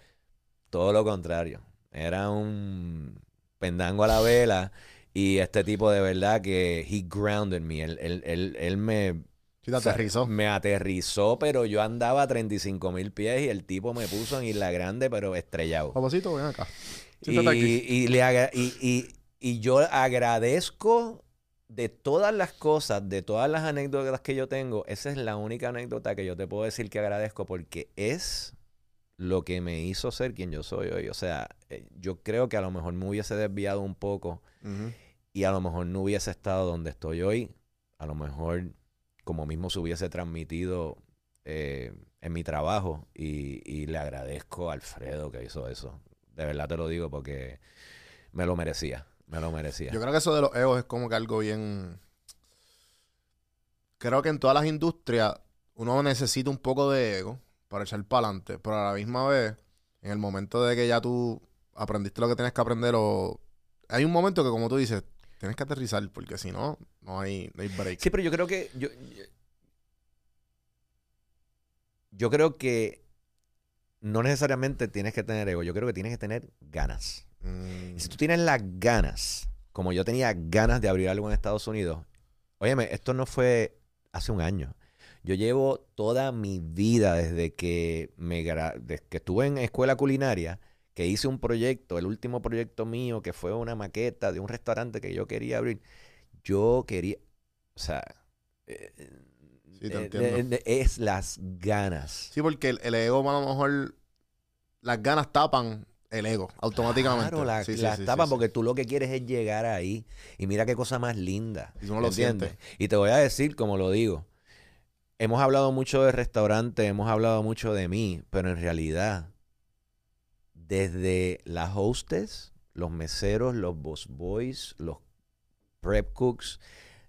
Todo lo contrario. Era un pendango a la vela. Y este tipo de verdad que he grounded me. Él, él, él, él me, Sí, te o sea, aterrizó. me aterrizó, pero yo andaba a 35 mil pies y el tipo me puso en Isla Grande, pero estrellado. Papacito, ven acá. Y, y le agra- y, y- y yo agradezco de todas las cosas, de todas las anécdotas que yo tengo, esa es la única anécdota que yo te puedo decir que agradezco porque es lo que me hizo ser quien yo soy hoy. O sea, eh, yo creo que a lo mejor me hubiese desviado un poco y a lo mejor no hubiese estado donde estoy hoy. A lo mejor como mismo se hubiese transmitido eh, en mi trabajo y, y le agradezco a Alfredo que hizo eso. De verdad te lo digo porque me lo merecía. Me lo merecía. Yo creo que eso de los egos es como que algo bien. Creo que en todas las industrias uno necesita un poco de ego para echar para adelante, pero a la misma vez, en el momento de que ya tú aprendiste lo que tienes que aprender, o hay un momento que, como tú dices, tienes que aterrizar, porque si no, no hay, no hay break. Sí, pero yo creo que. Yo, yo, yo creo que no necesariamente tienes que tener ego. Yo creo que tienes que tener ganas. Mm, Y si tú tienes las ganas, como yo tenía ganas de abrir algo en Estados Unidos, óyeme, esto no fue hace un año. Yo llevo toda mi vida desde que me desde que estuve en escuela culinaria, que hice un proyecto, el último proyecto mío, que fue una maqueta de un restaurante que yo quería abrir. Yo quería, o sea, eh, Sí, te eh, entiendo. eh, es las ganas. Sí, porque el, el ego, a lo mejor, las ganas tapan el ego automáticamente. Claro, la, Sí, sí, la sí, sí, tapan sí. porque tú lo que quieres es llegar ahí. Y mira qué cosa más linda. Y tú no lo sientes. Y te voy a decir, como lo digo, hemos hablado mucho de restaurante, hemos hablado mucho de mí, pero en realidad, desde las hostes, los meseros, los boss boys, los prep cooks,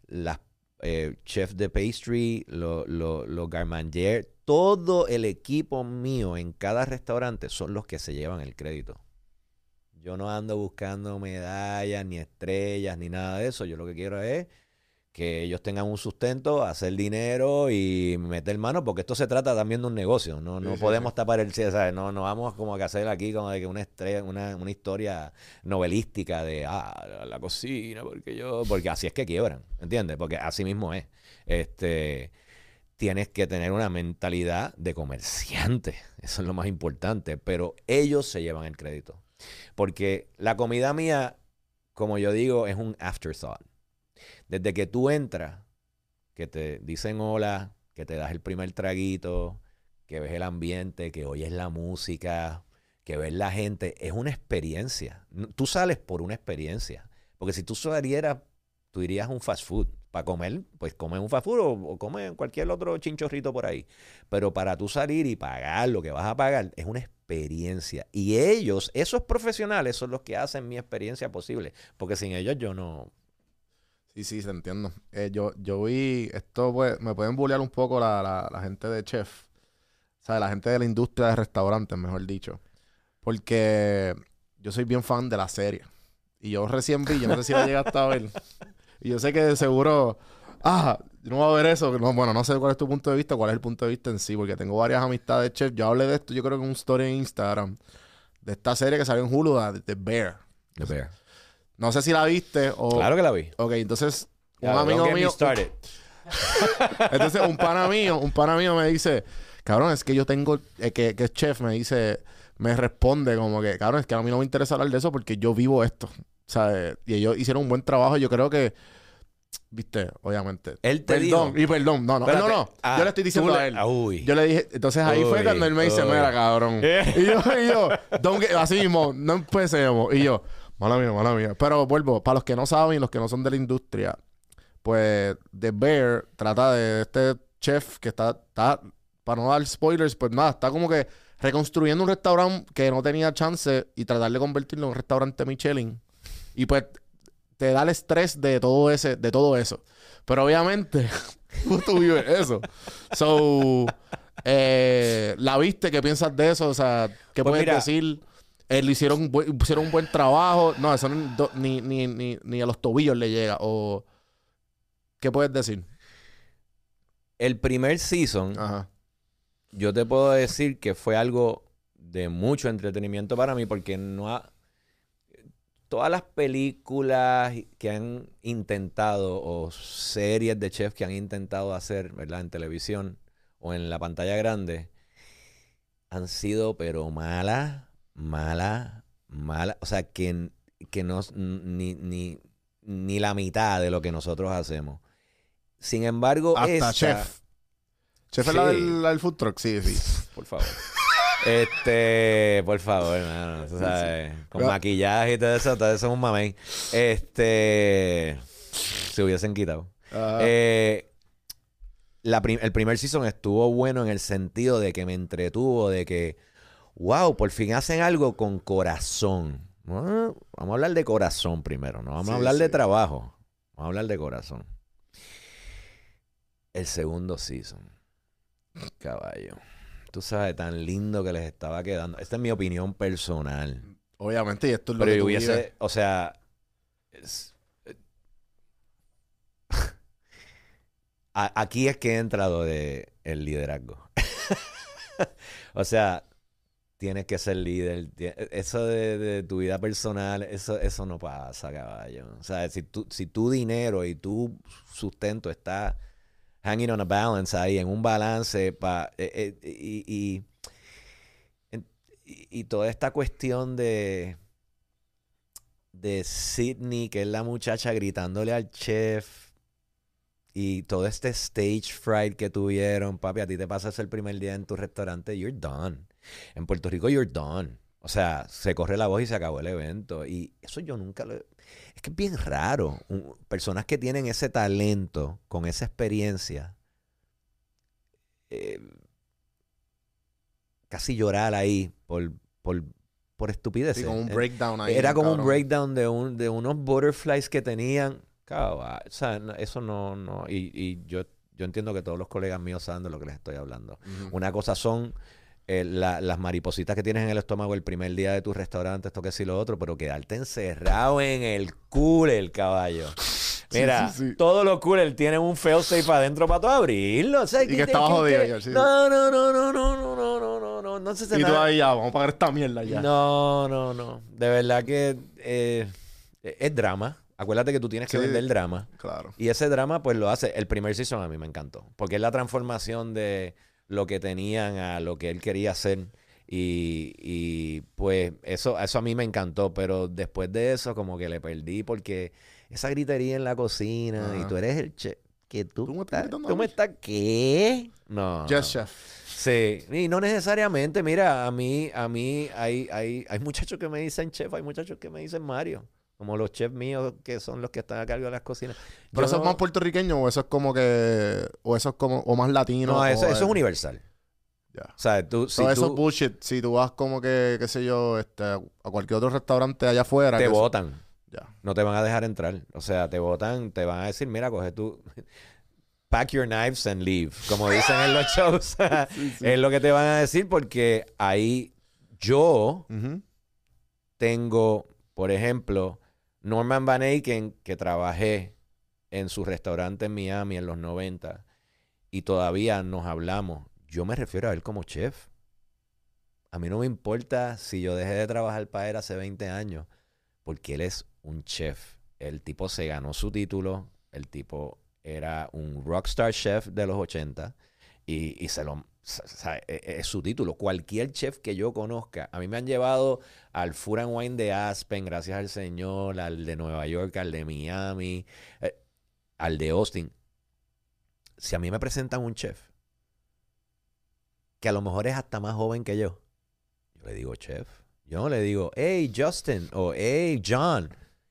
las eh, chefs de pastry, lo- lo- los garmandier, todo el equipo mío en cada restaurante son los que se llevan el crédito. Yo no ando buscando medallas, ni estrellas, ni nada de eso. Yo lo que quiero es que ellos tengan un sustento, hacer dinero y meter mano, porque esto se trata también de un negocio. No, no Sí, podemos sí. tapar el cielo, ¿sabes? No, no vamos como que hacer aquí como de que una estrella, una, una historia novelística de ah, la, la cocina, porque yo, porque así es que quiebran, ¿entiendes? Porque así mismo es. Este tienes que tener una mentalidad de comerciante. Eso es lo más importante. Pero ellos se llevan el crédito. Porque la comida mía, como yo digo, es un afterthought. Desde que tú entras, que te dicen hola, que te das el primer traguito, que ves el ambiente, que oyes la música, que ves la gente, es una experiencia. Tú sales por una experiencia. Porque si tú salieras, tú irías a un fast food. Para comer, pues come un fast food o, o come cualquier otro chinchorrito por ahí. Pero para tú salir y pagar lo que vas a pagar, es una experiencia. Y ellos, esos profesionales, son los que hacen mi experiencia posible. Porque sin ellos yo no. Sí, sí, te entiendo. Eh, yo, yo vi, esto pues, me pueden bullear un poco la, la, la gente de chef, o sea, la gente de la industria de restaurantes, mejor dicho, porque yo soy bien fan de la serie. Y yo recién vi, yo no sé si la llegaste a ver, y yo sé que de seguro, ah, yo no voy a ver eso, no, bueno, no sé cuál es tu punto de vista, cuál es el punto de vista en sí, porque tengo varias amistades de chef, yo hablé de esto, yo creo que en un story en Instagram, de esta serie que salió en Hulu, de, de Bear. The Bear. No sé si la viste o... Claro que la vi. Ok, entonces, un amigo mío... Entonces, un pana mío, un pana mío me dice, cabrón, es que yo tengo, eh, que, que chef, me dice, me responde como que, cabrón, es que a mí no me interesa hablar de eso porque yo vivo esto. ¿sabes? Y ellos hicieron un buen trabajo. Yo creo que, viste, obviamente. Él te perdón, dijo. y perdón, no, no, Espérate. no, no. Ah, yo le estoy diciendo a él. Uy. Yo le dije, entonces ahí fue cuando él me dice, uy. mira, cabrón. y yo, y yo, don't get- así mismo, no empecemos. Y yo, mala mía, mala mía. Pero vuelvo, para los que no saben, los que no son de la industria, pues The Bear trata de este chef que está, está, para no dar spoilers, pues nada, está como que reconstruyendo un restaurante que no tenía chance y tratar de convertirlo en un restaurante Michelin. Y pues te da el estrés de todo ese, de todo eso. Pero obviamente, tú vives eso. So, eh, ¿la viste? ¿Qué piensas de eso? O sea, ¿qué Pues puedes mira. decir? Eh, le hicieron, un buen- hicieron un buen trabajo. No, eso no- ni, ni, ni, ni a los tobillos le llega. O, ¿Qué puedes decir? El primer season, Ajá. yo te puedo decir que fue algo de mucho entretenimiento para mí porque no ha... Todas las películas que han intentado o series de chefs que han intentado hacer, ¿verdad? En televisión o en la pantalla grande, han sido pero malas, malas, malas. O sea, que, que no, ni, ni, ni la mitad de lo que nosotros hacemos. Sin embargo, Hasta esta- Chef. Chef es la Sí. del, la del food truck, sí, sí. por favor. Este, por favor, hermano. tú sabes, con Pero- maquillaje y todo eso, todo eso es un mamey. Este, se hubiesen quitado. Eh, la prim- el primer season estuvo bueno en el sentido de que me entretuvo, de que, wow, por fin hacen algo con corazón. Bueno, vamos a hablar de corazón primero, no vamos a Sí, hablar de trabajo, vamos a hablar de corazón. El segundo season, caballo. Tú sabes, tan lindo que les estaba quedando. Esta es mi opinión personal. Obviamente, y esto es lo Pero que tú hubiese, vives. o sea, es- A- aquí es que entra lo de el liderazgo. o sea, tienes que ser líder. Tie- Eso de, de tu vida personal, eso, eso no pasa, caballo. O sea, si tu, si tu dinero y tu sustento está hanging on a balance ahí, en un balance, pa, eh, eh, y, y- y- toda esta cuestión de de Sydney, que es la muchacha gritándole al chef, y todo este stage fright que tuvieron, papi, a ti te pasas el primer día en tu restaurante, you're done. En Puerto Rico, you're done. O sea, se corre la voz y se acabó el evento. Y eso yo nunca lo... Es que es bien raro. Un- personas que tienen ese talento, con esa experiencia, eh, casi llorar ahí por, por, por estupideces. Sí, como un breakdown ahí. era como un cabrón. breakdown de, un, de unos butterflies que tenían. Cabal, o sea, no- eso no, no. Y, y yo, yo entiendo que todos los colegas míos saben de lo que les estoy hablando. Una cosa son eh, la- las maripositas que tienes en el estómago el primer día de tu restaurante, esto que sí lo otro, pero quedarte encerrado en el cooler, caballo. Mira, sí, sí. todos los coolers tienen un failsafe adentro para tú abrirlo. O sea, Y que estaba jodido sí. No, no, no, no, no, no, no, no, no, no, no se Y ahí ya, vamos a pagar esta mierda ya. no, no, no. De verdad que eh, es drama. Acuérdate que tú tienes que Sí. vender drama. Claro. Y ese drama, pues lo hace. El primer season a mí me encantó. Porque es la transformación de lo que tenían a lo que él quería hacer. Y, y, pues eso, eso a mí me encantó. Pero después de eso, como que le perdí porque esa gritería en la cocina y tú eres el chef. Que tú, ¿Tú me estás ¿Tú me estás qué? No. Yes, chef. Sí, y no necesariamente, mira, a mí, a mí hay, hay, hay muchachos que me dicen chef, hay muchachos que me dicen Mario, como los chefs míos que son los que están a cargo de las cocinas. ¿Pero Yo eso es más puertorriqueño o eso es como que... O eso es como... O más latino? No, o eso, eso es el- universal. Ya. O sea, tú, si So, eso es tú bullshit. Si tú vas como que, qué sé yo, este, a cualquier otro restaurante allá afuera... te que- votan, Ya. no te van a dejar entrar. O sea, te votan, te van a decir, mira, coge tú, pack your knives and leave, como dicen en los shows. Es lo que te van a decir porque ahí yo... Tengo, por ejemplo, Norman Van Aken, que trabajé en su restaurante en Miami en los 90 y todavía nos hablamos. Yo me refiero a él como chef. A mí no me importa si yo dejé de trabajar para él hace 20 años, porque él es un chef. El tipo se ganó su título, el tipo era un rockstar chef de los 80 y, y se lo... e- e- es su título. Cualquier chef que yo conozca, a mí me han llevado al Food and Wine de Aspen, gracias al Señor, al de Nueva York, al de Miami, eh, al de Austin. Si a mí me presentan un chef que a lo mejor es hasta más joven que yo, yo le digo chef. Yo no le digo, hey Justin o hey John.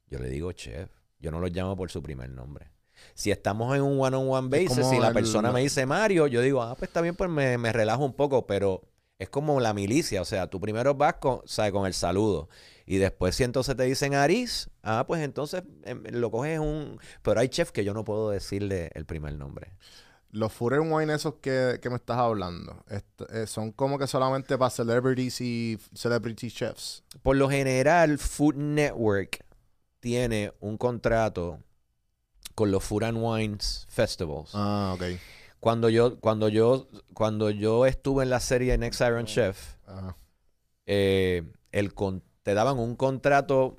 Yo le digo chef. Yo no los llamo por su primer nombre. Si estamos en un one-on-one Es basis como y la el- persona me dice Mario, yo digo, ah, pues está bien, pues me, me relajo un poco, pero es como la milicia, o sea, tú primero vas con, con el saludo y después si entonces te dicen Aris, ah, pues entonces em, lo coges un... Pero hay chefs que yo no puedo decirle el primer nombre. Los food and wine esos que, que me estás hablando, est- eh, son como que solamente para celebrities y celebrity chefs. Por lo general, Food Network tiene un contrato con los Food and Wines Festivals. Ah, ok. Cuando yo, cuando yo, cuando yo estuve en la serie Next Iron Chef, Ajá. eh, el con- te daban un contrato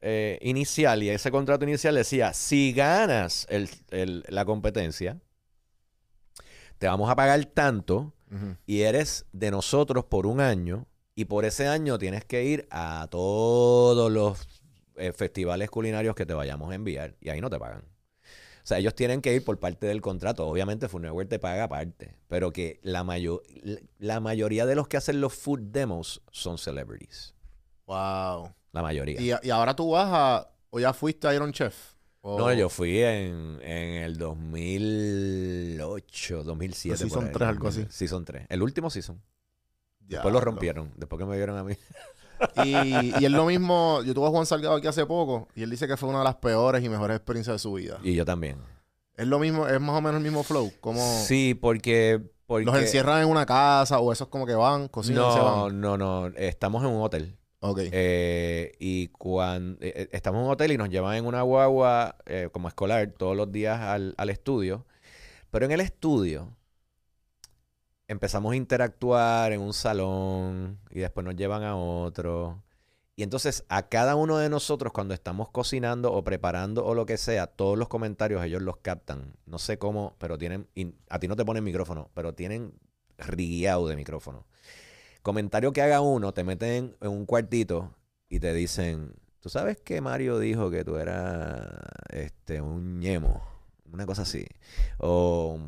eh, inicial y ese contrato inicial decía, si ganas el- el- la competencia, te vamos a pagar tanto y eres de nosotros por un año y por ese año tienes que ir a todos los eh, festivales culinarios que te vayamos a enviar y ahí no te pagan. O sea, ellos tienen que ir por parte del contrato. Obviamente Food Network te paga aparte, pero que la, la mayoría de los que hacen los food demos son celebrities. Wow. La mayoría. Y, y ahora tú vas a... ¿O ya fuiste a Iron Chef? No, yo fui en, en el 2008, 2007. Season por ahí, 3, algo así. Season 3. El último season. Después lo rompieron. Después que me vieron a mí. Y, y es lo mismo, yo tuve a Juan Salgado aquí hace poco y él dice que fue una de las peores y mejores experiencias de su vida. Y yo también. Es lo mismo, es más o menos el mismo flow. Como Sí, porque... porque los encierran en una casa o esos como que van, cocinan y se No, van. no, no. Estamos en un hotel. Ok. Eh, y cuando estamos en un hotel y nos llevan en una guagua eh, como escolar todos los días al, al estudio. Pero en el estudio empezamos a interactuar en un salón y después nos llevan a otro. Y entonces a cada uno de nosotros cuando estamos cocinando o preparando o lo que sea, todos los comentarios ellos los captan. No sé cómo, pero tienen... a ti no te ponen micrófono, pero tienen rigueado de micrófono. Comentario que haga uno, te meten en un cuartito y te dicen, ¿tú sabes que Mario dijo que tú eras este, un ñemo? Una cosa así. O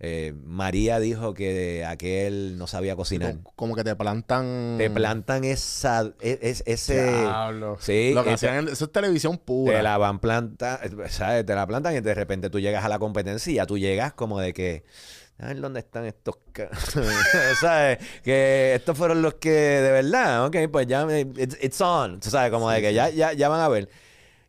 eh, María dijo que aquel no sabía cocinar. Como, como que te plantan. Te plantan esa, e- es- ese... Diablo. Sí, Lo que ese- hacían, en- eso es televisión pura. te la van planta, ¿sabes? Te la plantan y de repente tú llegas a la competencia y ya tú llegas como de que, a ver dónde están estos, ca-?" ¿sabes? Que estos fueron los que de verdad, ok, pues ya, me- it's, it's on, sabes, como de que ya, ya, ya van a ver.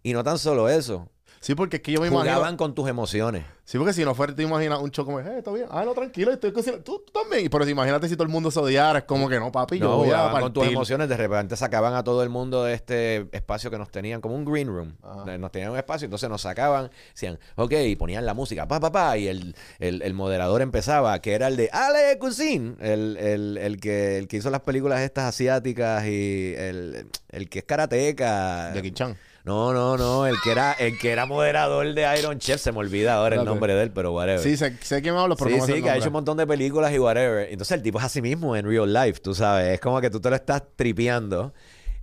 Y no tan solo eso, Sí, porque es que yo me imagino. jugaban con tus emociones. Sí, porque si no fuera, te imaginas un show como, eh, está bien, ah, no, tranquilo, estoy cocinando. Tú, tú también. Pero si imagínate si todo el mundo se odiara, es como que no, papi, yo No, voy a con tus emociones, de repente sacaban a todo el mundo de este espacio que nos tenían, como un green room. Ajá. Nos tenían un espacio, entonces nos sacaban, decían, ok, y ponían la música, pa, pa, pa, y el, el, el moderador empezaba, que era el de Ale Cousin, el, el, el, que, el que hizo las películas estas asiáticas y el, el que es karateca. Jackie Chan. No, no, no, el que era, el que era moderador de Iron Chef, se me olvida ahora el nombre de él, pero whatever. Sí, sé, sé quién me habla, pero Sí, no me sé sí, el que ha nombre. hecho un montón de películas y whatever. Entonces el tipo es así mismo en real life, tú sabes. Es como que tú te lo estás tripeando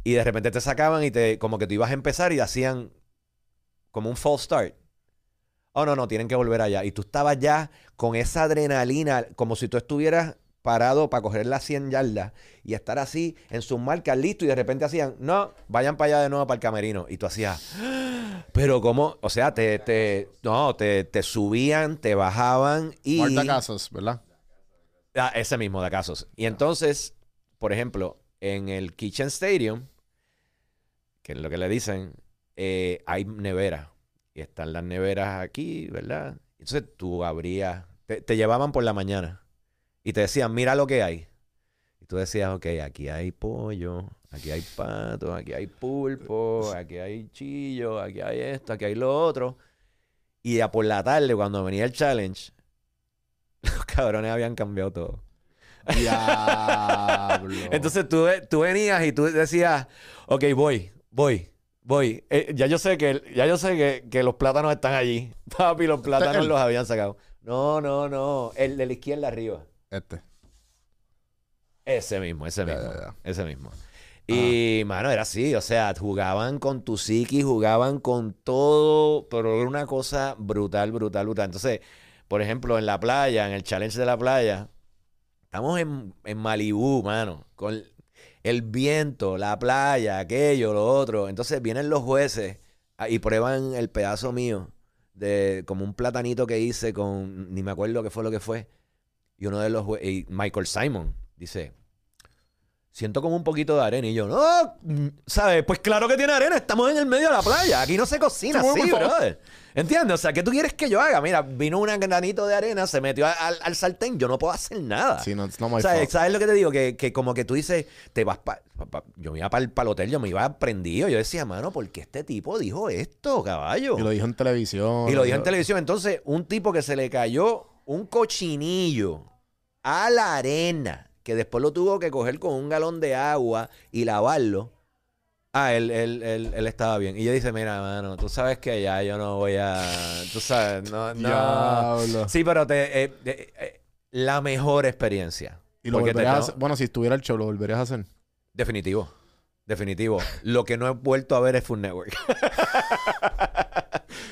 y de repente te sacaban y te como que tú ibas a empezar y hacían como un false start. Oh, no, no, tienen que volver allá. Y tú estabas ya con esa adrenalina, como si tú estuvieras parado para coger las 100 yardas y estar así en sus marcas listo y de repente hacían, no, vayan para allá de nuevo para el camerino. Y tú hacías, pero como, o sea, te, te, no, te, te subían, te bajaban y... Marta Casos, ¿verdad? Ah, ese mismo de casos. Y entonces, por ejemplo, en el Kitchen Stadium, que es lo que le dicen, eh, hay neveras. Y están las neveras aquí, ¿verdad? Entonces tú abrías, te, te llevaban por la mañana y te decían, mira lo que hay. Y tú decías, ok, aquí hay pollo, aquí hay pato, aquí hay pulpo, aquí hay chillo, aquí hay esto, aquí hay lo otro. Y ya por la tarde, cuando venía el challenge, los cabrones habían cambiado todo. Diablo. Entonces tú, tú venías y tú decías, ok, voy, voy, voy. Eh, ya yo sé que ya yo sé que, que los plátanos están allí. Papi, los plátanos los habían sacado. No, no, no. El de la izquierda arriba. Este. Ese mismo, ese mismo. ya, ya. Ese mismo. Y, mano, era así. O sea, jugaban con tu psiqui, jugaban con todo, pero era una cosa brutal, brutal, brutal. Entonces, por ejemplo, en la playa, en el challenge de la playa, estamos en, en Malibú, mano, con el viento, la playa, aquello, lo otro. Entonces vienen los jueces ah, y prueban el pedazo mío de como un platanito que hice con, ni me acuerdo qué fue lo que fue. Y uno de los y Michael Simon, dice, siento como un poquito de arena. Y yo, no, mm, ¿sabes? Pues claro que tiene arena, estamos en el medio de la playa, aquí no se cocina Sí, así, brother. ¿Entiendes? O sea, ¿qué tú quieres que yo haga? Mira, vino un granito de arena, se metió al, al sartén, yo no puedo hacer nada. Sí, no, it's not my ¿Sabes, fault. ¿Sabes lo que te digo? Que, que como que tú dices, te vas pa, pa- pa- yo me iba para el hotel, yo me iba prendido. Yo decía, mano, ¿por qué este tipo dijo esto, caballo? Y lo dijo en televisión. Y lo dijo en televisión. Entonces, un tipo que se le cayó un cochinillo a la arena, que después lo tuvo que coger con un galón de agua y lavarlo. Ah, él, él, él, él estaba bien. Y yo dice, mira, mano, tú sabes que ya yo no voy a... Tú sabes, no... no. Diablo. Sí, pero te, eh, eh, eh, la mejor experiencia. Y lo Porque te volverías a to- hacer. Bueno, si estuviera el show, lo volverías a hacer. Definitivo. Definitivo. Lo que no he vuelto a ver es Food Network.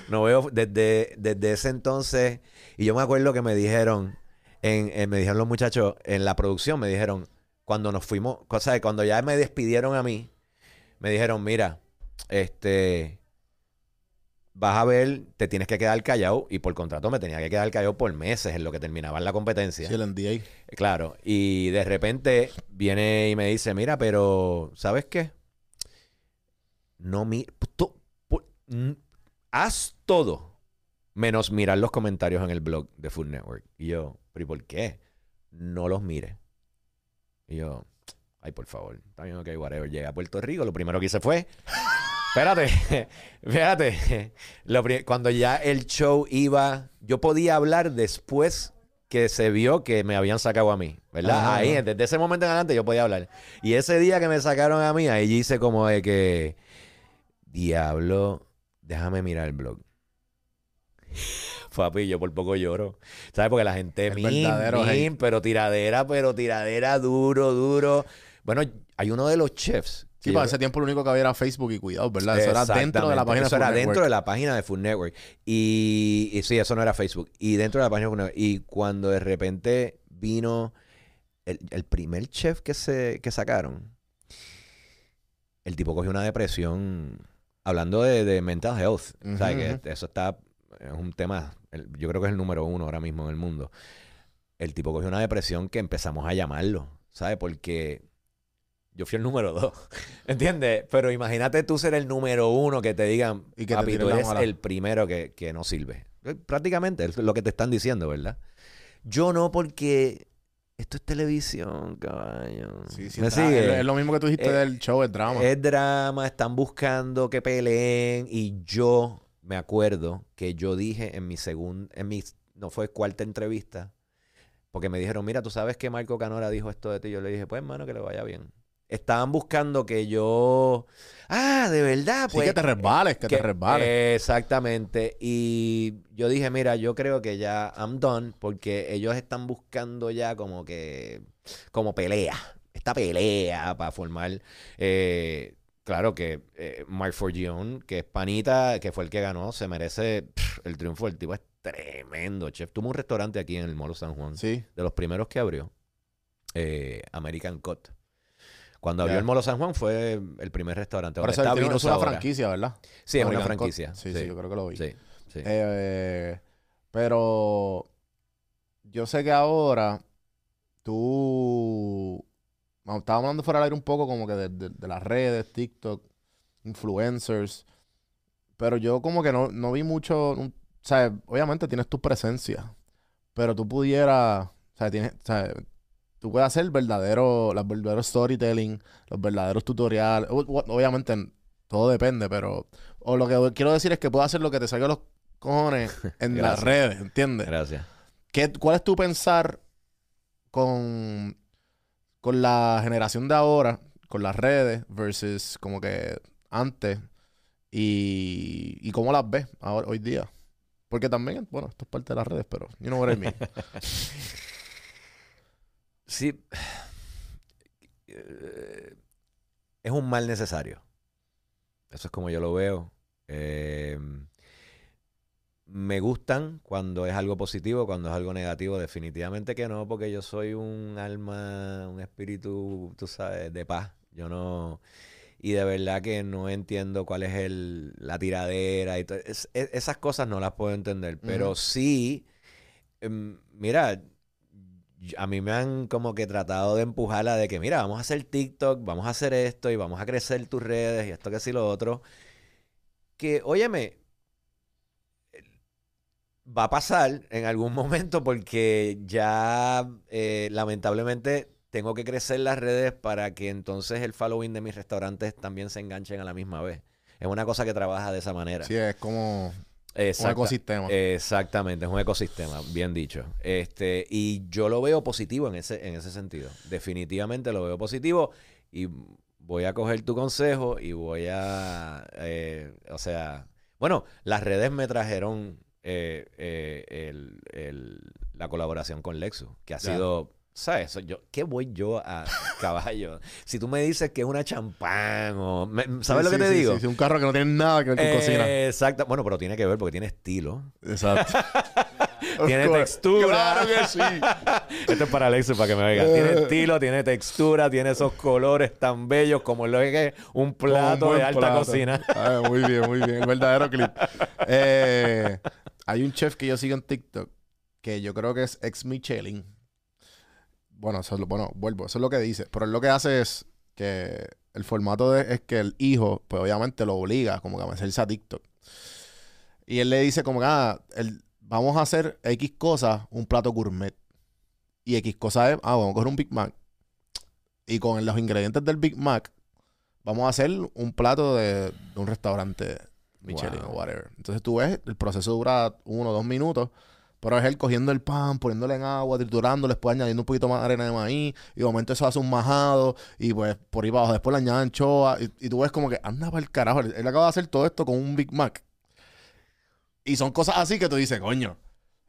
no veo desde, desde ese entonces. Y yo me acuerdo que me dijeron, en, en- me dijeron los muchachos en la producción, me dijeron, cuando nos fuimos, cosa de cuando ya me despidieron a mí, me dijeron, mira, este, vas a ver, te tienes que quedar callado y por contrato me tenía que quedar callado por meses en lo que terminaba la competencia. Sí, el NDA. Claro, y de repente viene y me dice, mira, pero ¿sabes qué? No mi tú- pu- haz todo menos mirar los comentarios en el blog de Food Network. Y yo, ¿pero y por qué? No los mire. Y yo, ay, por favor, está bien, ok, whatever. Llegué a Puerto Rico, lo primero que hice fue... Espérate, espérate. Lo cuando ya el show iba, yo podía hablar después que se vio que me habían sacado a mí, ¿verdad? Ajá, ahí, ajá. desde ese momento en adelante yo podía hablar. Y ese día que me sacaron a mí, ahí hice como de que, diablo, déjame mirar el blog. Papi, yo por poco lloro. ¿Sabes? Porque la gente El min, pero tiradera, pero tiradera duro, duro. Bueno, hay uno de los chefs. Sí, para yo- ese tiempo lo único que había era Facebook y cuidado, ¿verdad? Eso era dentro de la página Eso de era Food dentro Network. de la página de Food Network. Y, y sí, eso no era Facebook. Y dentro de la página de Food Network. Y cuando de repente vino el, el primer chef que, se, que sacaron, el tipo cogió una depresión hablando de, de mental health. ¿Sabes? Que eso está, es un tema, yo creo que es el número uno ahora mismo en el mundo. El tipo cogió una depresión que empezamos a llamarlo, ¿sabes? Porque yo fui el número dos, ¿entiendes? Pero imagínate tú ser el número uno que te digan, Y que papi, tú eres mala". el primero que, que no sirve. Eh, Prácticamente es lo que te están diciendo, ¿verdad? Yo no porque esto es televisión, caballo. Sí, sí, ¿Me sigue? Es, es lo mismo que tú dijiste Eh, del show, el drama. Es drama, están buscando que peleen y yo me acuerdo que yo dije en mi segunda, en mi, no fue cuarta entrevista, porque me dijeron, mira, tú sabes que Marco Canora dijo esto de ti. Yo le dije, pues hermano, que le vaya bien. Estaban buscando que yo, ah, de verdad, sí, pues. que te resbales, que, te resbales. Exactamente. Y yo dije, mira, yo creo que ya I'm done porque ellos están buscando ya como que, como pelea. Esta pelea para formar, eh, claro que eh, Mark Forgione, que es panita, que fue el que ganó, se merece pff, el triunfo. El tipo es tremendo, chef. Tuvo un restaurante aquí en el Molo San Juan sí. de los primeros que abrió, eh, American Cut. Cuando abrió el Molo San Juan fue el primer restaurante. Eso está Venus es una ahora. franquicia, ¿verdad? Sí, es una Cut. franquicia. Sí, sí, yo creo que lo vi. Sí, sí. Eh, pero yo sé que ahora tú. Estábamos hablando fuera del aire un poco como que de, de- de las redes, TikTok, influencers. Pero yo como que no, no vi mucho. o sea, obviamente tienes tu presencia. Pero tú pudieras. O sea, tienes. O sea, tú puedes hacer verdadero, los verdaderos storytelling, los verdaderos tutoriales. Obviamente todo depende, pero. O lo que quiero decir es que puedes hacer lo que te salga los cojones en las redes, ¿entiendes? Gracias. ¿Qué, ¿Cuál es tu pensar con, con la generación de ahora, con las redes, versus como que antes? Y, y cómo las ves hoy día. Porque también, bueno, esto es parte de las redes, pero you know what I. Sí. Eh, Es un mal necesario. Eso es como yo lo veo. Eh, me gustan cuando es algo positivo, cuando es algo negativo, definitivamente que no, porque yo soy un alma, un espíritu, tú sabes, de paz. Yo no. Y de verdad que no entiendo cuál es el, la tiradera y to- es- es- esas cosas no las puedo entender. Pero sí, em, mira, a mí me han como que tratado de empujarla de que, mira, vamos a hacer TikTok, vamos a hacer esto y vamos a crecer tus redes y esto que sí lo otro. Que, óyeme, va a pasar en algún momento porque ya eh, lamentablemente tengo que crecer las redes para que entonces el following de mis restaurantes también se enganchen a la misma vez. Es una cosa que trabaja de esa manera. sí, es como un ecosistema. Exactamente, es un ecosistema, bien dicho. Este, y yo lo veo positivo en ese, en ese sentido. Definitivamente lo veo positivo. Y voy a coger tu consejo y voy a. eh, o sea. Bueno, las redes me trajeron eh, eh, el- el- la colaboración con Lexus, que ha sido. ¿Sabes? Yo, ¿Qué voy yo a caballo? si tú me dices que es una champán o. me- ¿Sabes Sí, lo que sí, te sí, digo? sí, un carro que no tiene nada que ver con cocina. Exacto. Bueno, pero tiene que ver porque tiene estilo. Exacto. Tiene textura. Claro que sí. Esto es para Alexis, para que me oiga. Tiene estilo, tiene textura, tiene esos colores tan bellos como lo que es un plato Un de alta plato. cocina. Ah, muy bien, muy bien. El verdadero clip. Eh, hay un chef que yo sigo en TikTok que yo creo que es ex Michelin. Bueno, eso es lo- bueno, vuelvo, eso es lo que dice. Pero él lo que hace es que el formato de- es que el hijo, pues obviamente lo obliga como que a meterse a TikTok. Y él le dice como que, ah, vamos a hacer X cosas, un plato gourmet. Y X cosa es, ah, vamos a coger un Big Mac. Y con los ingredientes del Big Mac, vamos a hacer un plato de un restaurante Michelin Wow. o whatever. Entonces tú ves, el proceso dura uno o dos minutos, pero es él cogiendo el pan, poniéndole en agua, triturándole, después añadiendo un poquito más de arena de maíz, y de momento eso hace un majado, y pues por ahí abajo, después le añaden anchoa, y, y tú ves como que anda para el carajo. Él acaba de hacer todo esto con un Big Mac. Y son cosas así que tú dices, coño.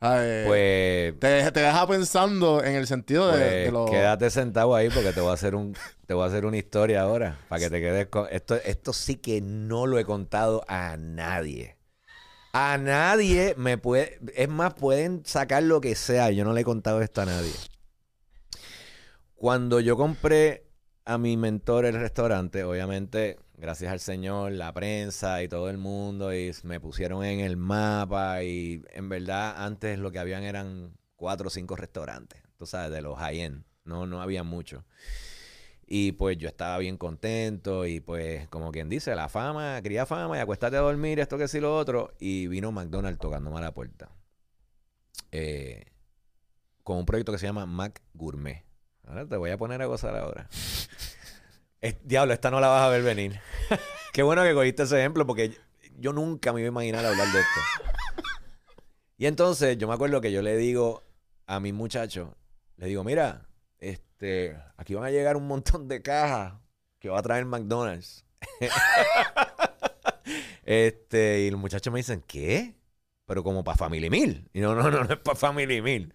¿Sabes? Pues, te, te deja pensando en el sentido de, de pues lo- quédate sentado ahí porque te voy a hacer un, te voy a hacer una historia ahora para que te quedes con esto. Esto sí que no lo he contado a nadie. A nadie me puede, es más pueden sacar lo que sea. Yo no le he contado esto a nadie. Cuando yo compré a mi mentor el restaurante, obviamente, gracias al Señor, la prensa y todo el mundo, y me pusieron en el mapa, y en verdad antes lo que habían eran cuatro o cinco restaurantes, tú sabes, de los high-end, no, no había mucho. Y pues yo estaba bien contento y pues como quien dice, la fama, quería fama y acuéstate a dormir, esto que sí lo otro. Y vino McDonald's tocándome a la puerta. Eh, con un proyecto que se llama Mac Gourmet. Ahora te voy a poner a gozar ahora. Es- diablo, esta no la vas a ver venir. Qué bueno que cogiste ese ejemplo porque yo nunca me iba a imaginar hablar de esto. Y entonces yo me acuerdo que yo le digo a mi muchacho, le digo, mira, este, aquí van a llegar un montón de cajas que va a traer McDonald's. este, y los muchachos me dicen, ¿qué? Pero como para Family Meal. Y no, no, no, no es para Family Meal.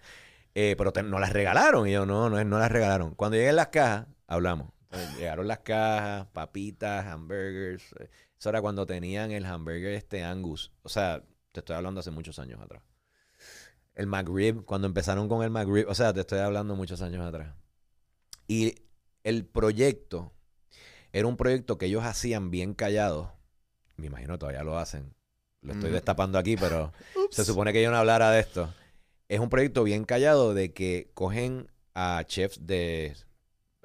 Eh, pero te- no las regalaron. Y yo, no, no, es- no las regalaron. Cuando lleguen las cajas, hablamos. Entonces, llegaron las cajas, papitas, hamburgers. Eso era cuando tenían el hamburger este Angus. O sea, te estoy hablando hace muchos años atrás. El McRib, cuando empezaron con el McRib, o sea, te estoy hablando muchos años atrás. Y el proyecto era un proyecto que ellos hacían bien callados. Me imagino todavía lo hacen. Lo estoy Mm. destapando aquí, pero se supone que yo no hablara de esto. Es un proyecto bien callado de que cogen a chefs de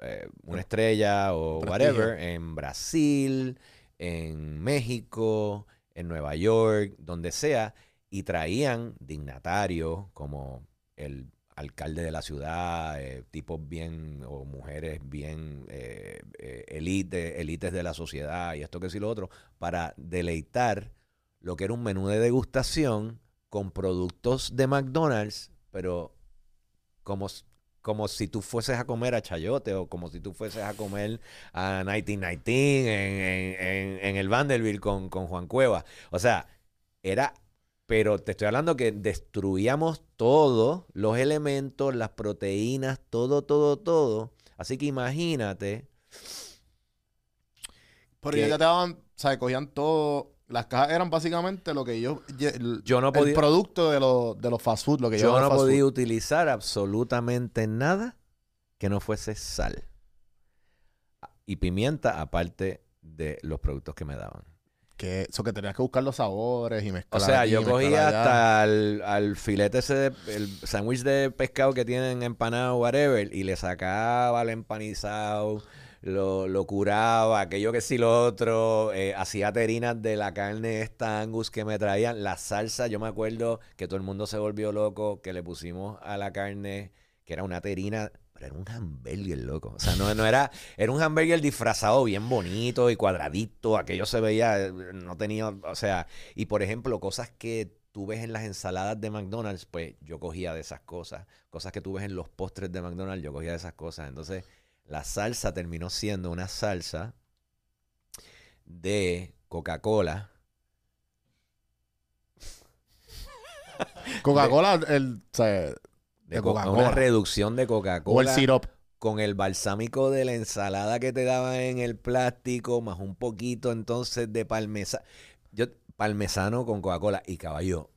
eh, una estrella o Prestigio. whatever en Brasil, en México, en Nueva York, donde sea, y traían dignatarios como el alcalde de la ciudad, eh, tipos bien o mujeres bien eh, eh, elite, élites de la sociedad y esto que sí lo otro, para deleitar lo que era un menú de degustación con productos de McDonald's, pero como, como si tú fueses a comer a Chayote o como si tú fueses a comer a 1919 en, en- en- en el Vanderbilt con, con Juan Cueva. O sea, era... Pero te estoy hablando que destruíamos todos los elementos, las proteínas, todo, todo, todo. Así que imagínate Pero que- ya te daban, o sea, cogían todo. Las cajas eran básicamente lo que. El, Yo no el podía- producto de los, de los fast food, lo que Yo llevan no podía food. utilizar absolutamente nada que no fuese sal y pimienta, aparte de los productos que me daban. Que eso que tenías que buscar los sabores y O mezclar. sea, aquí, yo cogía hasta al, al filete ese, de- el sándwich de pescado que tienen empanado, whatever, y le sacaba el empanizado, lo, lo curaba, aquello que sí lo otro, eh, hacía terinas de la carne esta angus que me traían, la salsa, yo me acuerdo que todo el mundo se volvió loco, que le pusimos a la carne, que era una terina, pero era un hamburger, loco. O sea, no, no era, era un hamburger disfrazado bien bonito y cuadradito, aquello se veía, eh, no tenía, o sea, y por ejemplo, cosas que tú ves en las ensaladas de McDonald's, pues yo cogía de esas cosas. Cosas que tú ves en los postres de McDonald's, yo cogía de esas cosas. Entonces, la salsa terminó siendo una salsa de Coca-Cola. Coca-Cola, el, o sea, De De Co- Coca-Cola. Una reducción de o el Coca-Cola. syrup. con el balsámico de la ensalada que te daban en el plástico, más un poquito entonces de parmesano. Yo, parmesano con Coca-Cola y caballo,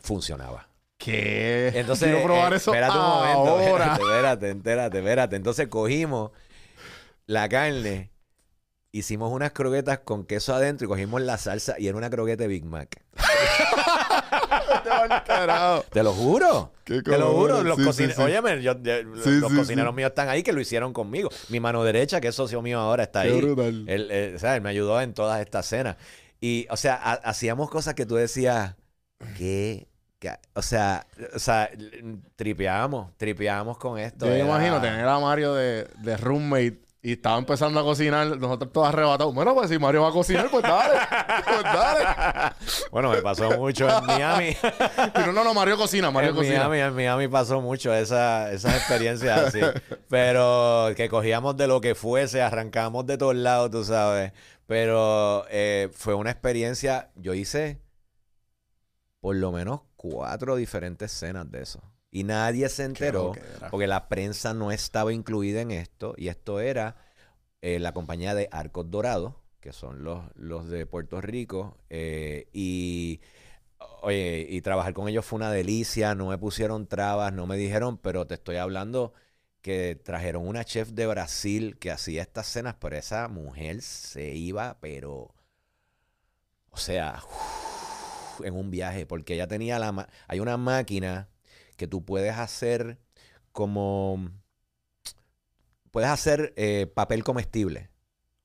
funcionaba. ¿Qué? Entonces, Quiero probar eh, eso espérate un momento, espérate, espérate, espérate, espérate. Entonces cogimos la carne, hicimos unas croquetas con queso adentro y cogimos la salsa y era una croqueta de Big Mac. Te lo juro. Qué Te lo juro. Los, Sí, cocine- sí, sí. Óyeme, yo- yo- Sí, los cocineros míos están ahí que lo hicieron conmigo. Mi mano derecha, que es socio mío ahora, está Qué ahí. brutal. Él, él, o sea, él me ayudó en todas estas cenas. Y, o sea, ha- hacíamos cosas que tú decías, ¿qué? O sea, o sea, tripeábamos, tripeábamos con esto. Yo me imagino tener a Mario de, de roommate y estaba empezando a cocinar, nosotros todos arrebatados. Bueno, pues si Mario va a cocinar, pues dale. Pues dale. Bueno, me pasó mucho en Miami. No, no, no, Mario cocina, Mario en cocina. Miami, en Miami pasó mucho esa, esas experiencias así. Pero que cogíamos de lo que fuese, arrancamos de todos lados, tú sabes. Pero eh, fue una experiencia, yo hice por lo menos cuatro diferentes escenas de eso. Y nadie se enteró porque la prensa no estaba incluida en esto. Y esto era eh, la compañía de Arcos Dorados, que son los, los de Puerto Rico. eh, y, oye, y trabajar con ellos fue una delicia. No me pusieron trabas, no me dijeron, pero te estoy hablando que trajeron una chef de Brasil que hacía estas cenas, pero esa mujer se iba, pero... O sea, en un viaje, porque ella tenía la... ma- Hay una máquina que tú puedes hacer como... Puedes hacer eh, papel comestible,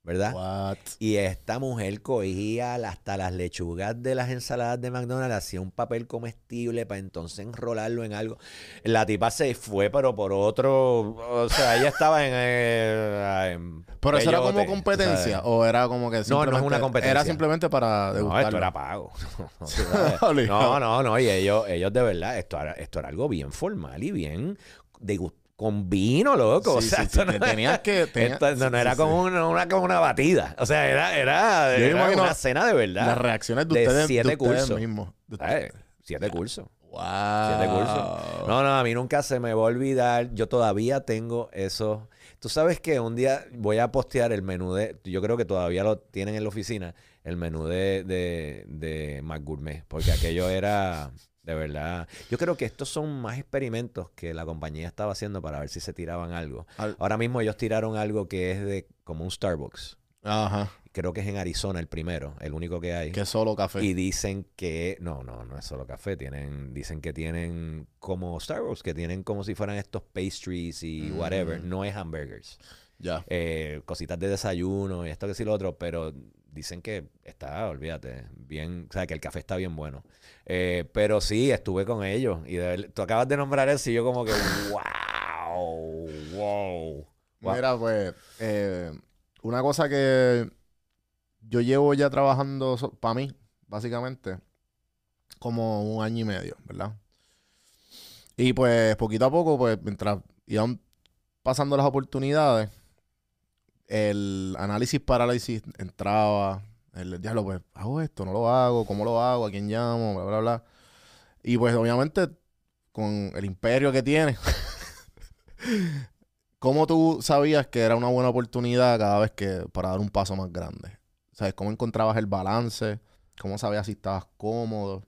¿verdad? What? Y esta mujer cogía hasta las lechugas de las ensaladas de McDonald's, hacía un papel comestible para entonces enrolarlo en algo. La tipa se fue, pero por otro. O sea, ella estaba en. eh, en Pero eso era como competencia ¿sabes? o era como que No, no es una competencia. Era simplemente para No, degustarlo. esto era pago. No, no, no, no. Y ellos, ellos de verdad, esto era, esto era algo bien formal y bien de gu- con vino, loco. Sí, o sea, sí, no, te- tenías que- tenía- esto no, no era como. Una, una- como una batida. O sea, era, era, una cena de verdad. Las reacciones de, de ustedes, siete de ustedes cursos. mismos. De ¿Sabes? ustedes. Siete cursos. Wow. Siete cursos. No, no, a mí nunca se me va a olvidar. Yo todavía tengo eso. Tú sabes que un día voy a postear el menú de. Yo creo que todavía lo tienen en la oficina. El menú de, de, de Mac Gourmet. Porque aquello era. De verdad. Yo creo que estos son más experimentos que la compañía estaba haciendo para ver si se tiraban algo. Al- Ahora mismo ellos tiraron algo que es de como un Starbucks. Ajá. Creo que es en Arizona el primero, el único que hay. Que solo café. Y dicen que, no, no, no es solo café, tienen, dicen que tienen como Starbucks, que tienen como si fueran estos pastries y Mm. whatever, no es hamburgers, Ya. Eh, cositas de desayuno y esto que sí lo otro, pero dicen que está, olvídate, bien, o sea, que el café está bien bueno. Eh, pero sí, estuve con ellos y tú acabas de nombrar eso y yo como que, wow, wow. wow. Mira, pues, eh, una cosa que yo llevo ya trabajando para mí, básicamente, como un año y medio, ¿verdad? Y pues, poquito a poco, pues, mientras iban pasando las oportunidades, el análisis parálisis entraba, el diablo, pues, hago esto, no lo hago, cómo lo hago, a quién llamo, bla, bla, bla. Y pues, obviamente, con el imperio que tiene, ¿Cómo tú sabías que era una buena oportunidad cada vez que para dar un paso más grande? ¿Sabes? ¿Cómo encontrabas el balance? ¿Cómo sabías si estabas cómodo?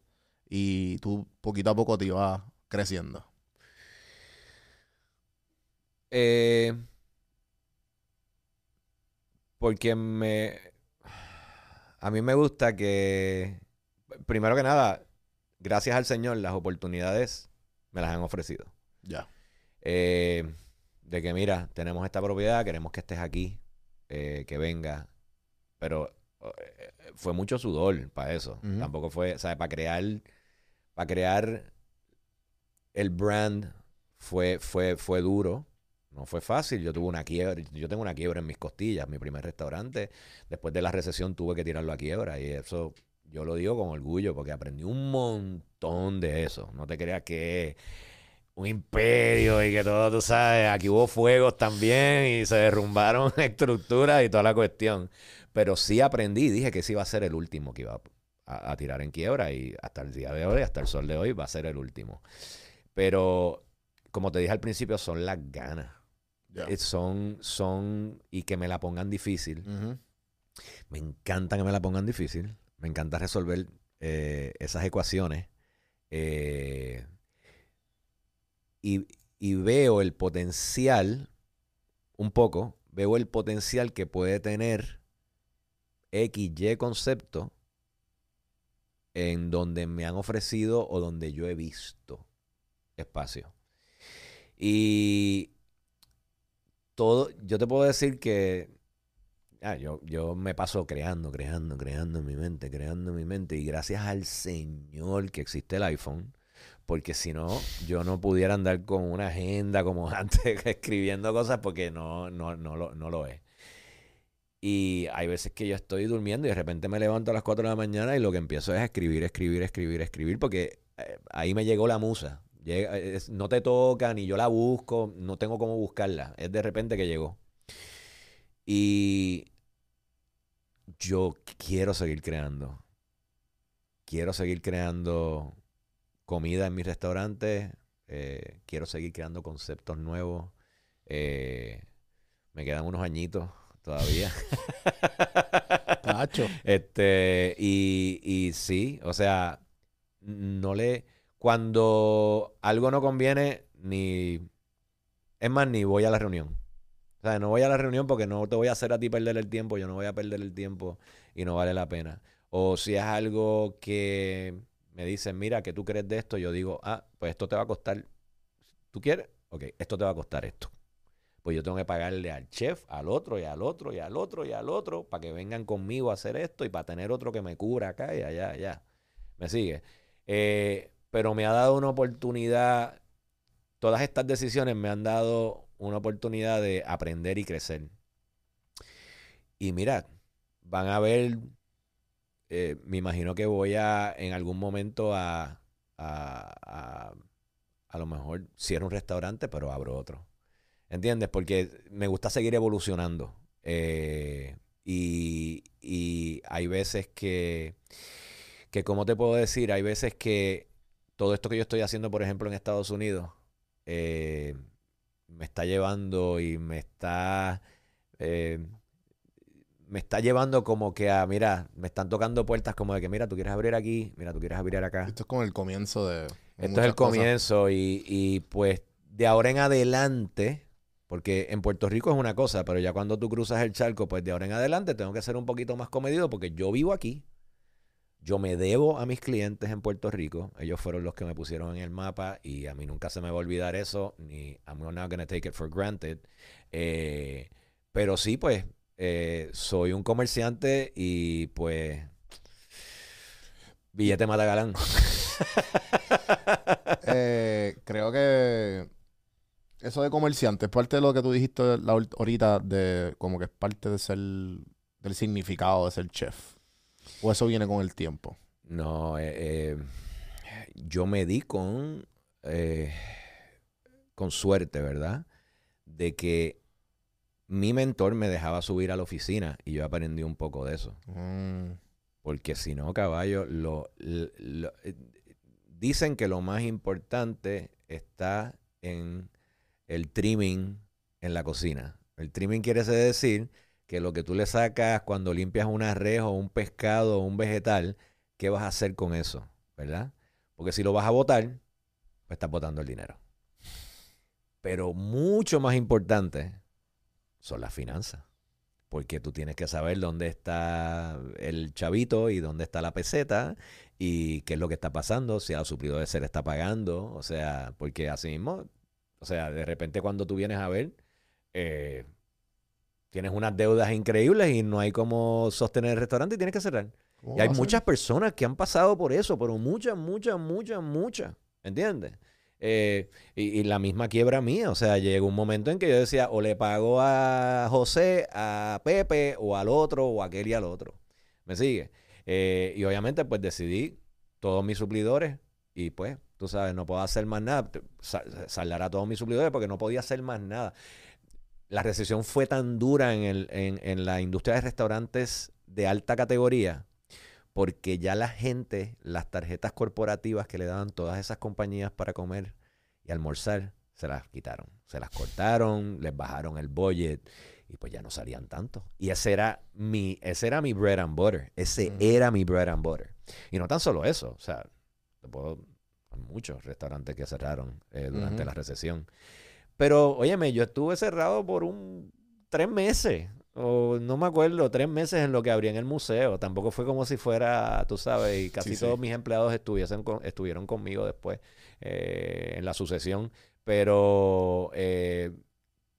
Y tú poquito a poco te ibas creciendo. Eh, porque me... A mí me gusta que, primero que nada, gracias al Señor, las oportunidades me las han ofrecido. Ya. Eh, de que, mira, tenemos esta propiedad, queremos que estés aquí, eh, que venga. Pero eh, fue mucho sudor para eso. Tampoco fue, o sea, para crear, para crear el brand fue, fue, fue duro. No fue fácil. Yo tuve una quiebra. Yo tengo una quiebra en mis costillas. Mi primer restaurante, después de la recesión, tuve que tirarlo a quiebra. Y eso yo lo digo con orgullo porque aprendí un montón de eso. No te creas que un imperio y que todo, tú sabes, aquí hubo fuegos también y se derrumbaron estructuras y toda la cuestión. Pero sí aprendí, dije que ese iba a ser el último que iba a, a tirar en quiebra y hasta el día de hoy, hasta el sol de hoy, va a ser el último. Pero, como te dije al principio, son las ganas. Son, son, y que me la pongan difícil. Me encanta que me la pongan difícil. Me encanta resolver eh, esas ecuaciones. Eh, y, y veo el potencial, un poco, veo el potencial que puede tener X, Y concepto en donde me han ofrecido o donde yo he visto espacio. Y todo, yo te puedo decir que ah, yo, yo me paso creando, creando, creando en mi mente, creando en mi mente. Y gracias al Señor que existe el iPhone, porque si no, yo no pudiera andar con una agenda como antes, escribiendo cosas, porque no, no, no, lo, no lo es. Y hay veces que yo estoy durmiendo y de repente me levanto a las 4 de la mañana y lo que empiezo es escribir, escribir, escribir, escribir, porque eh, ahí me llegó la musa. No te toca, ni yo la busco, no tengo cómo buscarla. Es de repente que llegó. Y yo quiero seguir creando. Quiero seguir creando comida en mis restaurantes. Eh, quiero seguir creando conceptos nuevos. Eh, me quedan unos añitos todavía. Este, y, y sí, o sea, no le. Cuando algo no conviene, ni. Es más, ni voy a la reunión. O sea, no voy a la reunión porque no te voy a hacer a ti perder el tiempo, yo no voy a perder el tiempo y no vale la pena. O si es algo que me dicen, mira, ¿qué tú crees de esto? Yo digo, ah, pues esto te va a costar. ¿Tú quieres? Ok, esto te va a costar esto pues yo tengo que pagarle al chef, al otro y al otro y al otro y al otro para que vengan conmigo a hacer esto y para tener otro que me cura acá y allá, allá. ¿Me sigue? Eh, pero me ha dado una oportunidad, todas estas decisiones me han dado una oportunidad de aprender y crecer. Y mirad, van a ver, eh, me imagino que voy a en algún momento a, a, a, a lo mejor cierro un restaurante, pero abro otro. ¿Entiendes? Porque me gusta seguir evolucionando. Eh, y, hay veces que, que, ¿cómo te puedo decir? Hay veces que todo esto que yo estoy haciendo, por ejemplo, en Estados Unidos, eh, me está llevando y me está... Eh, me está llevando como que a, mira, me están tocando puertas como de que, mira, tú quieres abrir aquí, mira, tú quieres abrir acá. Esto es como el comienzo de... Esto es el comienzo y, y pues de ahora en adelante, porque en Puerto Rico es una cosa, pero ya cuando tú cruzas el charco, pues de ahora en adelante tengo que ser un poquito más comedido porque yo vivo aquí. Yo me debo a mis clientes en Puerto Rico. Ellos fueron los que me pusieron en el mapa y a mí nunca se me va a olvidar eso. Ni I'm not gonna take it for granted. Eh, pero sí, pues, eh, soy un comerciante y pues billete mata galán. Eh, creo que eso de comerciante es parte de lo que tú dijiste ahorita, de como que es parte de ser, del significado de ser chef. ¿O eso viene con el tiempo? No, eh, eh, yo me di con, eh, con suerte, ¿verdad? De que mi mentor me dejaba subir a la oficina y yo aprendí un poco de eso. Mm. Porque si no, caballo, lo, dicen que lo más importante está en el trimming en la cocina. El trimming quiere decir que lo que tú le sacas cuando limpias una res o un pescado o un vegetal, ¿qué vas a hacer con eso? ¿Verdad? Porque si lo vas a botar, pues estás botando el dinero. Pero mucho más importante son las finanzas. Porque tú tienes que saber dónde está el chavito y dónde está la peseta y qué es lo que está pasando, si al suplidor se le está pagando. O sea, porque así mismo o sea, de repente cuando tú vienes a ver, eh, tienes unas deudas increíbles y no hay cómo sostener el restaurante y tienes que cerrar. Y hay muchas personas que han pasado por eso, pero muchas, muchas, muchas, muchas. ¿Entiendes? Eh, y, la misma quiebra mía. O sea, llegó un momento en que yo decía, o le pago a José, a Pepe, o al otro, o a aquel y al otro. ¿Me sigue? Eh, y obviamente, pues decidí todos mis suplidores y pues Tú sabes, no puedo hacer más nada. Saldar a todos mis suplidores porque no podía hacer más nada. La recesión fue tan dura en, el, en, en la industria de restaurantes de alta categoría porque ya la gente, las tarjetas corporativas que le daban todas esas compañías para comer y almorzar, se las quitaron. Se las cortaron, les bajaron el budget y pues ya no salían tanto. Y ese era mi, ese era mi bread and butter. Ese era mi bread and butter. Y no tan solo eso, o sea, puedo Hay muchos restaurantes que cerraron eh, durante la recesión. Pero, óyeme, yo estuve cerrado por un tres meses. O no me acuerdo, tres meses en lo que abrí en el museo. Tampoco fue como si fuera, tú sabes, y casi Sí, sí. todos mis empleados estuviesen con- estuvieron conmigo después eh, en la sucesión. Pero eh,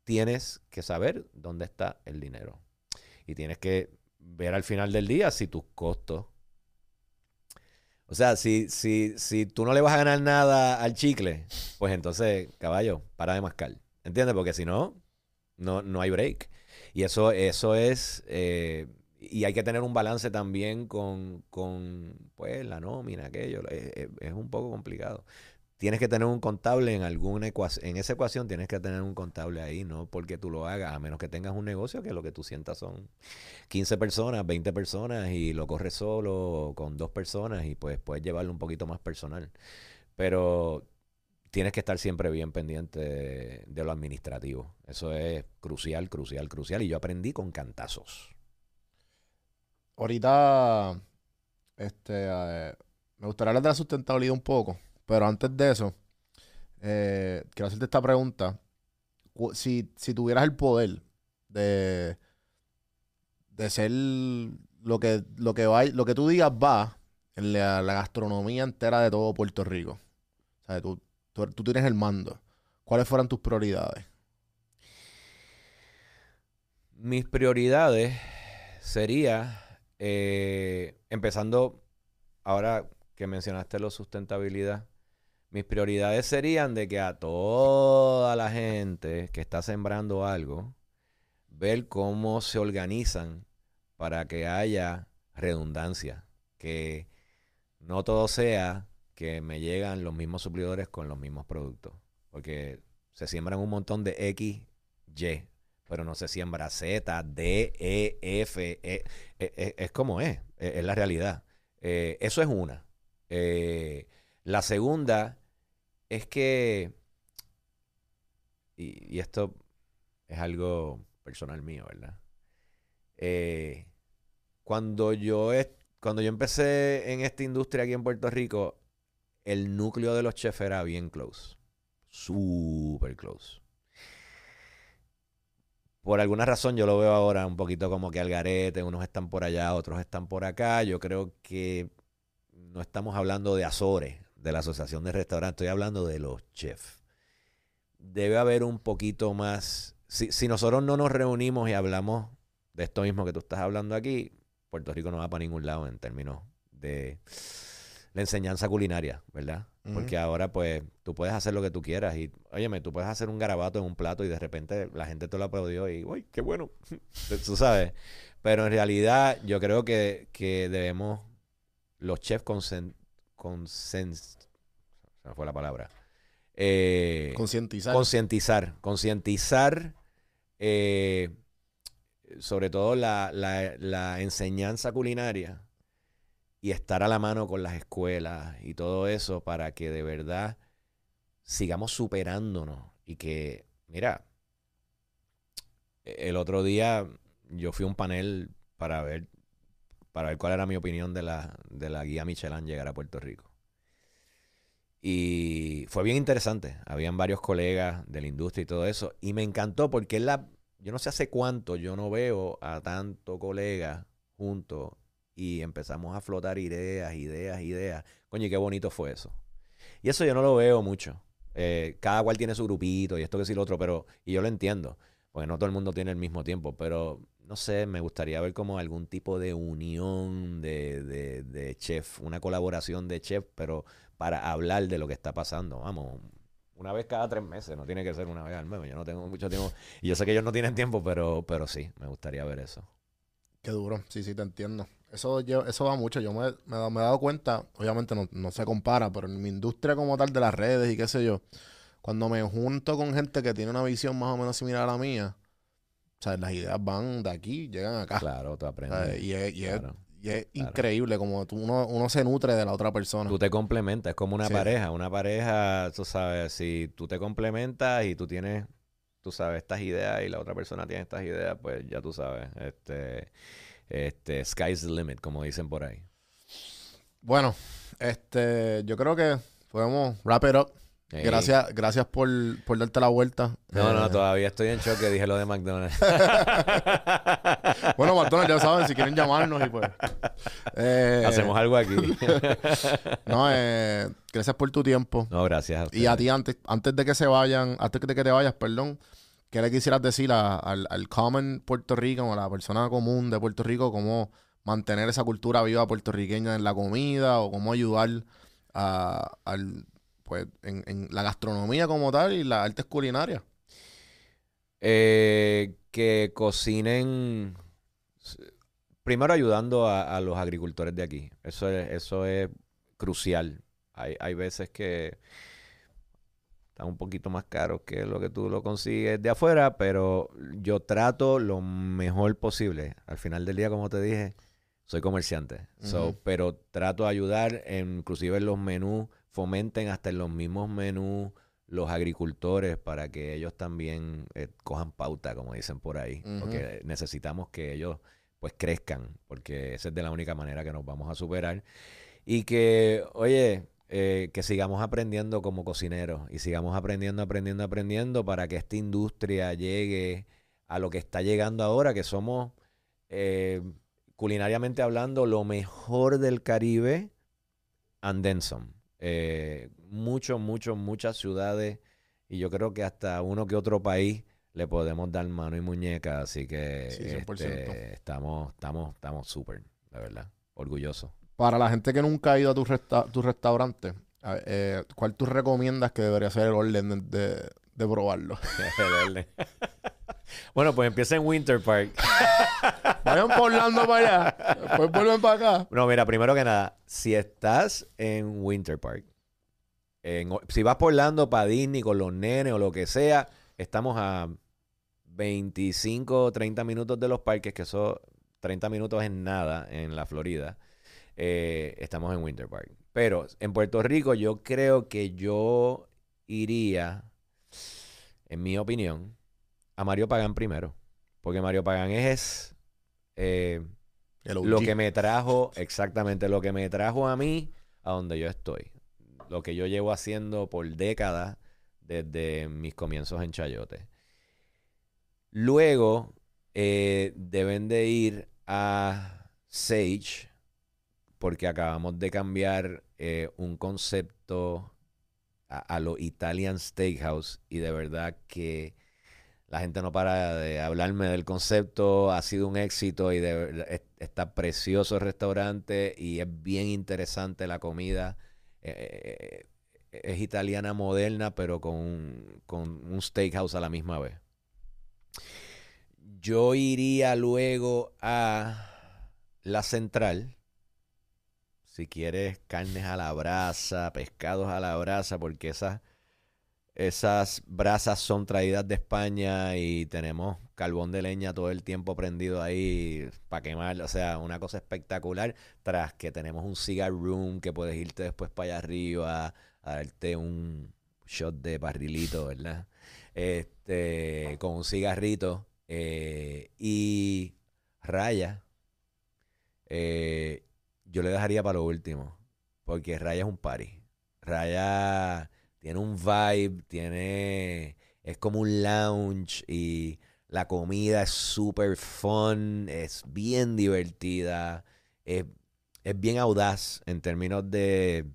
tienes que saber dónde está el dinero. Y tienes que ver al final del día si tus costos. O sea, si, si, si tú no le vas a ganar nada al chicle, pues entonces, caballo, para de mascar. ¿Entiendes? Porque si no, no, no hay break. Y eso, eso es. eh, y hay que tener un balance también con, con pues, la nómina, aquello. Es, es- es un poco complicado. Tienes que tener un contable en alguna ecuación. En esa ecuación tienes que tener un contable ahí, no porque tú lo hagas, a menos que tengas un negocio que lo que tú sientas son 15 personas, 20 personas y lo corres solo con dos personas y pues puedes llevarlo un poquito más personal. Pero tienes que estar siempre bien pendiente de, de lo administrativo. Eso es crucial, crucial, crucial. Y yo aprendí con cantazos. Ahorita, este, eh, me gustaría hablar de la sustentabilidad un poco, pero antes de eso, eh, quiero hacerte esta pregunta. Si, si tuvieras el poder de, de ser lo que, lo que va, lo que tú digas va en la, gastronomía entera de todo Puerto Rico. O sea, tú, tú, tú tienes el mando. ¿Cuáles fueran tus prioridades? Mis prioridades sería, eh, empezando, ahora que mencionaste la sustentabilidad, mis prioridades serían de que a toda la gente que está sembrando algo, ver cómo se organizan para que haya redundancia, que no todo sea que me llegan los mismos suplidores con los mismos productos, porque se siembran un montón de X, Y, pero no se siembra Z, D, E, F, E, e- e- es como es, e- es la realidad. Eh, eso es una. Eh, la segunda es que, y, esto es algo personal mío, ¿verdad? Eh, cuando yo cuando yo empecé en esta industria aquí en Puerto Rico, el núcleo de los chefs era bien close. Super close. Por alguna razón yo lo veo ahora un poquito como que al garete, unos están por allá, otros están por acá. Yo creo que no estamos hablando de Azores, de la Asociación de Restaurantes, estoy hablando de los chefs. Debe haber un poquito más. Si, si nosotros no nos reunimos y hablamos de esto mismo que tú estás hablando aquí, Puerto Rico no va para ningún lado en términos de la enseñanza culinaria, ¿verdad? Porque ahora, pues, tú puedes hacer lo que tú quieras y, óyeme, tú puedes hacer un garabato en un plato y de repente la gente te lo aplaudió y, uy, qué bueno, tú sabes. Pero en realidad, yo creo que, que debemos, los chefs consen, consen- se me fue la palabra. Eh, Concientizar. concientizar, concientizar eh, sobre todo la, la- la enseñanza culinaria y estar a la mano con las escuelas y todo eso para que de verdad sigamos superándonos y que, mira, el otro día yo fui a un panel para ver para ver cuál era mi opinión de la, de la guía Michelin llegar a Puerto Rico. Y fue bien interesante. Habían varios colegas de la industria y todo eso. Y me encantó porque la, yo no sé hace cuánto yo no veo a tanto colega juntos y empezamos a flotar ideas, ideas, ideas. Coño, y qué bonito fue eso. Y eso yo no lo veo mucho. Eh, cada cual tiene su grupito y esto que sí lo otro, pero, y yo lo entiendo, porque no todo el mundo tiene el mismo tiempo, pero no sé, me gustaría ver como algún tipo de unión de, de, de chef, una colaboración de chef, pero para hablar de lo que está pasando. Vamos, una vez cada tres meses, no tiene que ser una vez al mes. Yo no tengo mucho tiempo. Y yo sé que ellos no tienen tiempo, pero, pero sí, me gustaría ver eso. Qué duro, sí, sí, te entiendo. Eso, eso va mucho. Yo me, me, he dado- cuenta, obviamente no, no se compara, pero en mi industria como tal de las redes y qué sé yo, cuando me junto con gente que tiene una visión más o menos similar a la mía, sea, las ideas van de aquí, llegan acá. Claro, tú O aprendes. y es, y es- claro. y es claro. increíble como tú- uno, uno se nutre de la otra persona. Tú te complementas, es como una Sí. pareja. Una pareja, tú sabes, si tú te complementas y tú tienes, tú sabes, estas ideas y la otra persona tiene estas ideas, pues ya tú sabes, este, este, sky's the limit, como dicen por ahí. Bueno, este, yo creo que podemos wrap it up. Gracias, gracias por, por darte la vuelta. No, no, Eh, todavía estoy en shock que dije lo de McDonald's. Bueno, McDonald's, ya saben, si quieren llamarnos y pues. eh, Hacemos algo aquí. No, eh, gracias por tu tiempo. no, gracias. Y a ti, antes, antes de que se vayan, antes de que te vayas, perdón, ¿qué le quisieras decir a- al, al common Puerto Rico, a la persona común de Puerto Rico, cómo mantener esa cultura viva puertorriqueña en la comida o cómo ayudar a, al, pues, en, en la gastronomía como tal y las artes culinarias? Eh, que cocinen. Primero ayudando a, a los agricultores de aquí. Eso es, eso es crucial. Hay, hay veces que están un poquito más caros que lo que tú lo consigues de afuera, pero yo trato lo mejor posible. Al final del día, como te dije, soy comerciante. So, pero trato de ayudar, en- inclusive en los menús, fomenten hasta en los mismos menús los agricultores para que ellos también eh, cojan pauta, como dicen por ahí, porque necesitamos que ellos pues crezcan, porque esa es de la única manera que nos vamos a superar. Y que, oye, eh, que sigamos aprendiendo como cocineros y sigamos aprendiendo, aprendiendo, aprendiendo para que esta industria llegue a lo que está llegando ahora, que somos, eh, culinariamente hablando, lo mejor del Caribe and then some. Eh, muchos, muchos, muchas ciudades y yo creo que hasta uno que otro país le podemos dar mano y muñeca, así que Sí, 100%. este, estamos, estamos, estamos súper, la verdad, orgullosos. Para la gente que nunca ha ido a tu, resta- tu restaurante, eh, ¿cuál tú recomiendas que debería ser el orden de, de- de probarlo? Bueno, pues empieza en Winter Park. Vayan por Orlando para allá, después vuelven para acá. No, mira, primero que nada, si estás en Winter Park, en- si vas por Orlando para Disney con los nenes o lo que sea, estamos a 25 o 30 minutos de los parques, que eso 30 minutos es nada en la Florida. Eh, estamos en Winter Park. Pero en Puerto Rico yo creo que yo iría, en mi opinión, a Mario Pagán primero. Porque Mario Pagán es... eh, lo que me trajo, exactamente, lo que me trajo a mí a donde yo estoy. Lo que yo llevo haciendo por décadas desde mis comienzos en Chayote. Luego eh, deben de ir a Sage porque acabamos de cambiar eh, un concepto a, a lo Italian Steakhouse y de verdad que la gente no para de hablarme del concepto, ha sido un éxito y de está precioso el restaurante y es bien interesante la comida. Eh, es italiana moderna, pero con, con un steakhouse a la misma vez. Yo iría luego a la central. Si quieres carnes a la brasa, pescados a la brasa, porque esas esas brasas son traídas de España y tenemos carbón de leña todo el tiempo prendido ahí para quemar. O sea, una cosa espectacular. Tras que tenemos un cigar room que puedes irte después para allá arriba a darte un shot de barrilito, ¿verdad? Este, con un cigarrito. eh, y Raya. eh, yo le dejaría para lo último. Porque Raya es un party. Raya tiene un vibe, tiene. Es como un lounge y la comida es súper fun, es bien divertida, es, es bien audaz en términos de,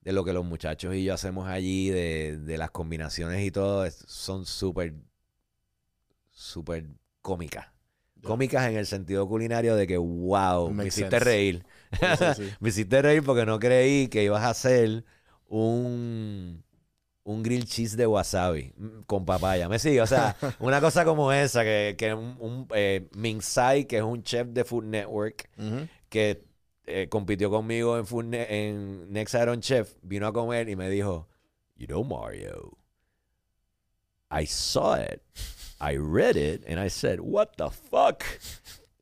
de lo que los muchachos y yo hacemos allí, de, de las combinaciones y todo, son súper, súper cómicas. Cómicas en el sentido culinario de que, wow, me hiciste sense. reír. Sí. Me hiciste reír porque no creí que ibas a hacer un, un grill cheese de wasabi mm, con papaya. ¿Me sigue? O sea, una cosa como esa, que, que un, un eh, Ming Tsai, que es un chef de Food Network, que eh, compitió conmigo en, Food Ne- en Next Iron Chef, vino a comer y me dijo, You know, Mario, I saw it, I read it, and I said, What the fuck?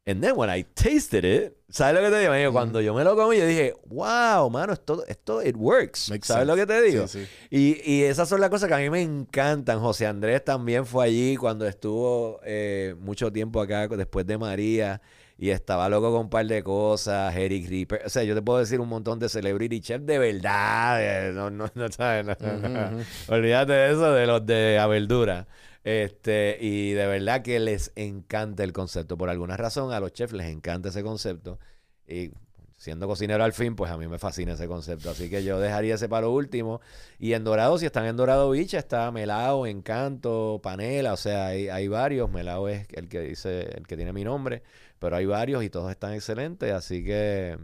And then when I tasted it, ¿sabes lo que te digo? amigo? Cuando yo me lo comí, yo dije, wow, mano, esto, esto, it works. Makes ¿Sabes sense. lo que te digo? Sí, sí. Y, y esas son las cosas que a mí me encantan. José Andrés también fue allí cuando estuvo eh, mucho tiempo acá después de María y estaba loco con un par de cosas. Eric Ripper. O sea, yo te puedo decir un montón de celebrity chef de verdad. eh, No, no, no, ¿sabes? No. Olvídate de eso, de los de a verdura. Este, y de verdad que les encanta el concepto. Por alguna razón, a los chefs les encanta ese concepto. Y siendo cocinero al fin, pues a mí me fascina ese concepto. Así que yo dejaría ese para lo último. Y en Dorado, si están en Dorado Beach, está Melao, Encanto, Panela. O sea, hay, hay varios. Melao es el que dice, el que tiene mi nombre. Pero hay varios y todos están excelentes. Así que,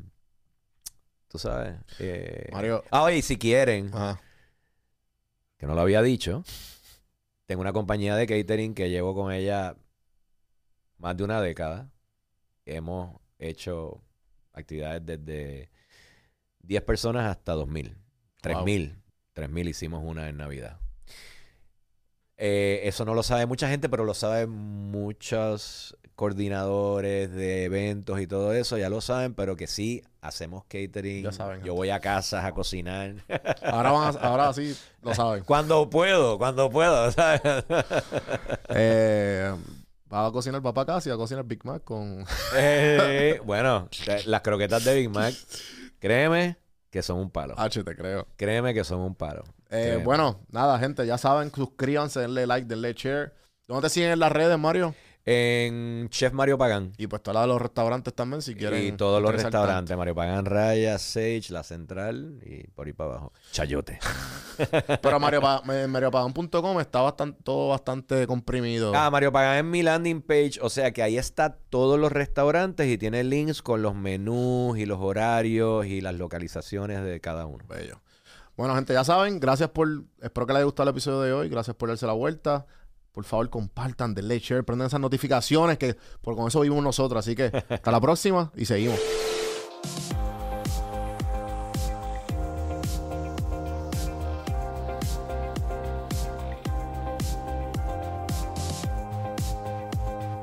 tú sabes. eh, Mario. Ah, oye, si quieren, Ajá. que no lo había dicho, tengo una compañía de catering que llevo con ella más de una década. Hemos hecho actividades desde 10 personas hasta 2.000. 3.000. 3.000 hicimos una en Navidad. Eh, eso no lo sabe mucha gente, pero lo saben muchos coordinadores de eventos y todo eso. Ya lo saben, pero que sí hacemos catering. Ya saben, Yo voy a casas a cocinar. Ahora, van a- ahora sí lo saben. Cuando puedo, cuando puedo, ¿sabes? Eh, va a cocinar papá casi, va a cocinar Big Mac con. Eh, bueno, las croquetas de Big Mac, créeme que son un palo. H, te creo. Créeme que son un palo. Eh, bueno, nada, gente, ya saben, suscríbanse, denle like, denle share. ¿Dónde te siguen en las redes, Mario? En Chef Mario Pagán. Y pues todos los restaurantes también, si quieren. Y todos los restaurantes, Mario Pagán Raya, Sage, La Central y por ahí para abajo. Chayote. Pero Mario Pa- eh, mariopagan.com está bastante, todo bastante comprimido. Ah, Mario Pagán es mi landing page, o sea que ahí está todos los restaurantes y tiene links con los menús y los horarios y las localizaciones de cada uno. Bello. Bueno, gente, ya saben, gracias por. Espero que les haya gustado el episodio de hoy. Gracias por darse la vuelta. Por favor, compartan, denle share, prendan esas notificaciones, que por con eso vivimos nosotros. Así que hasta la próxima y seguimos.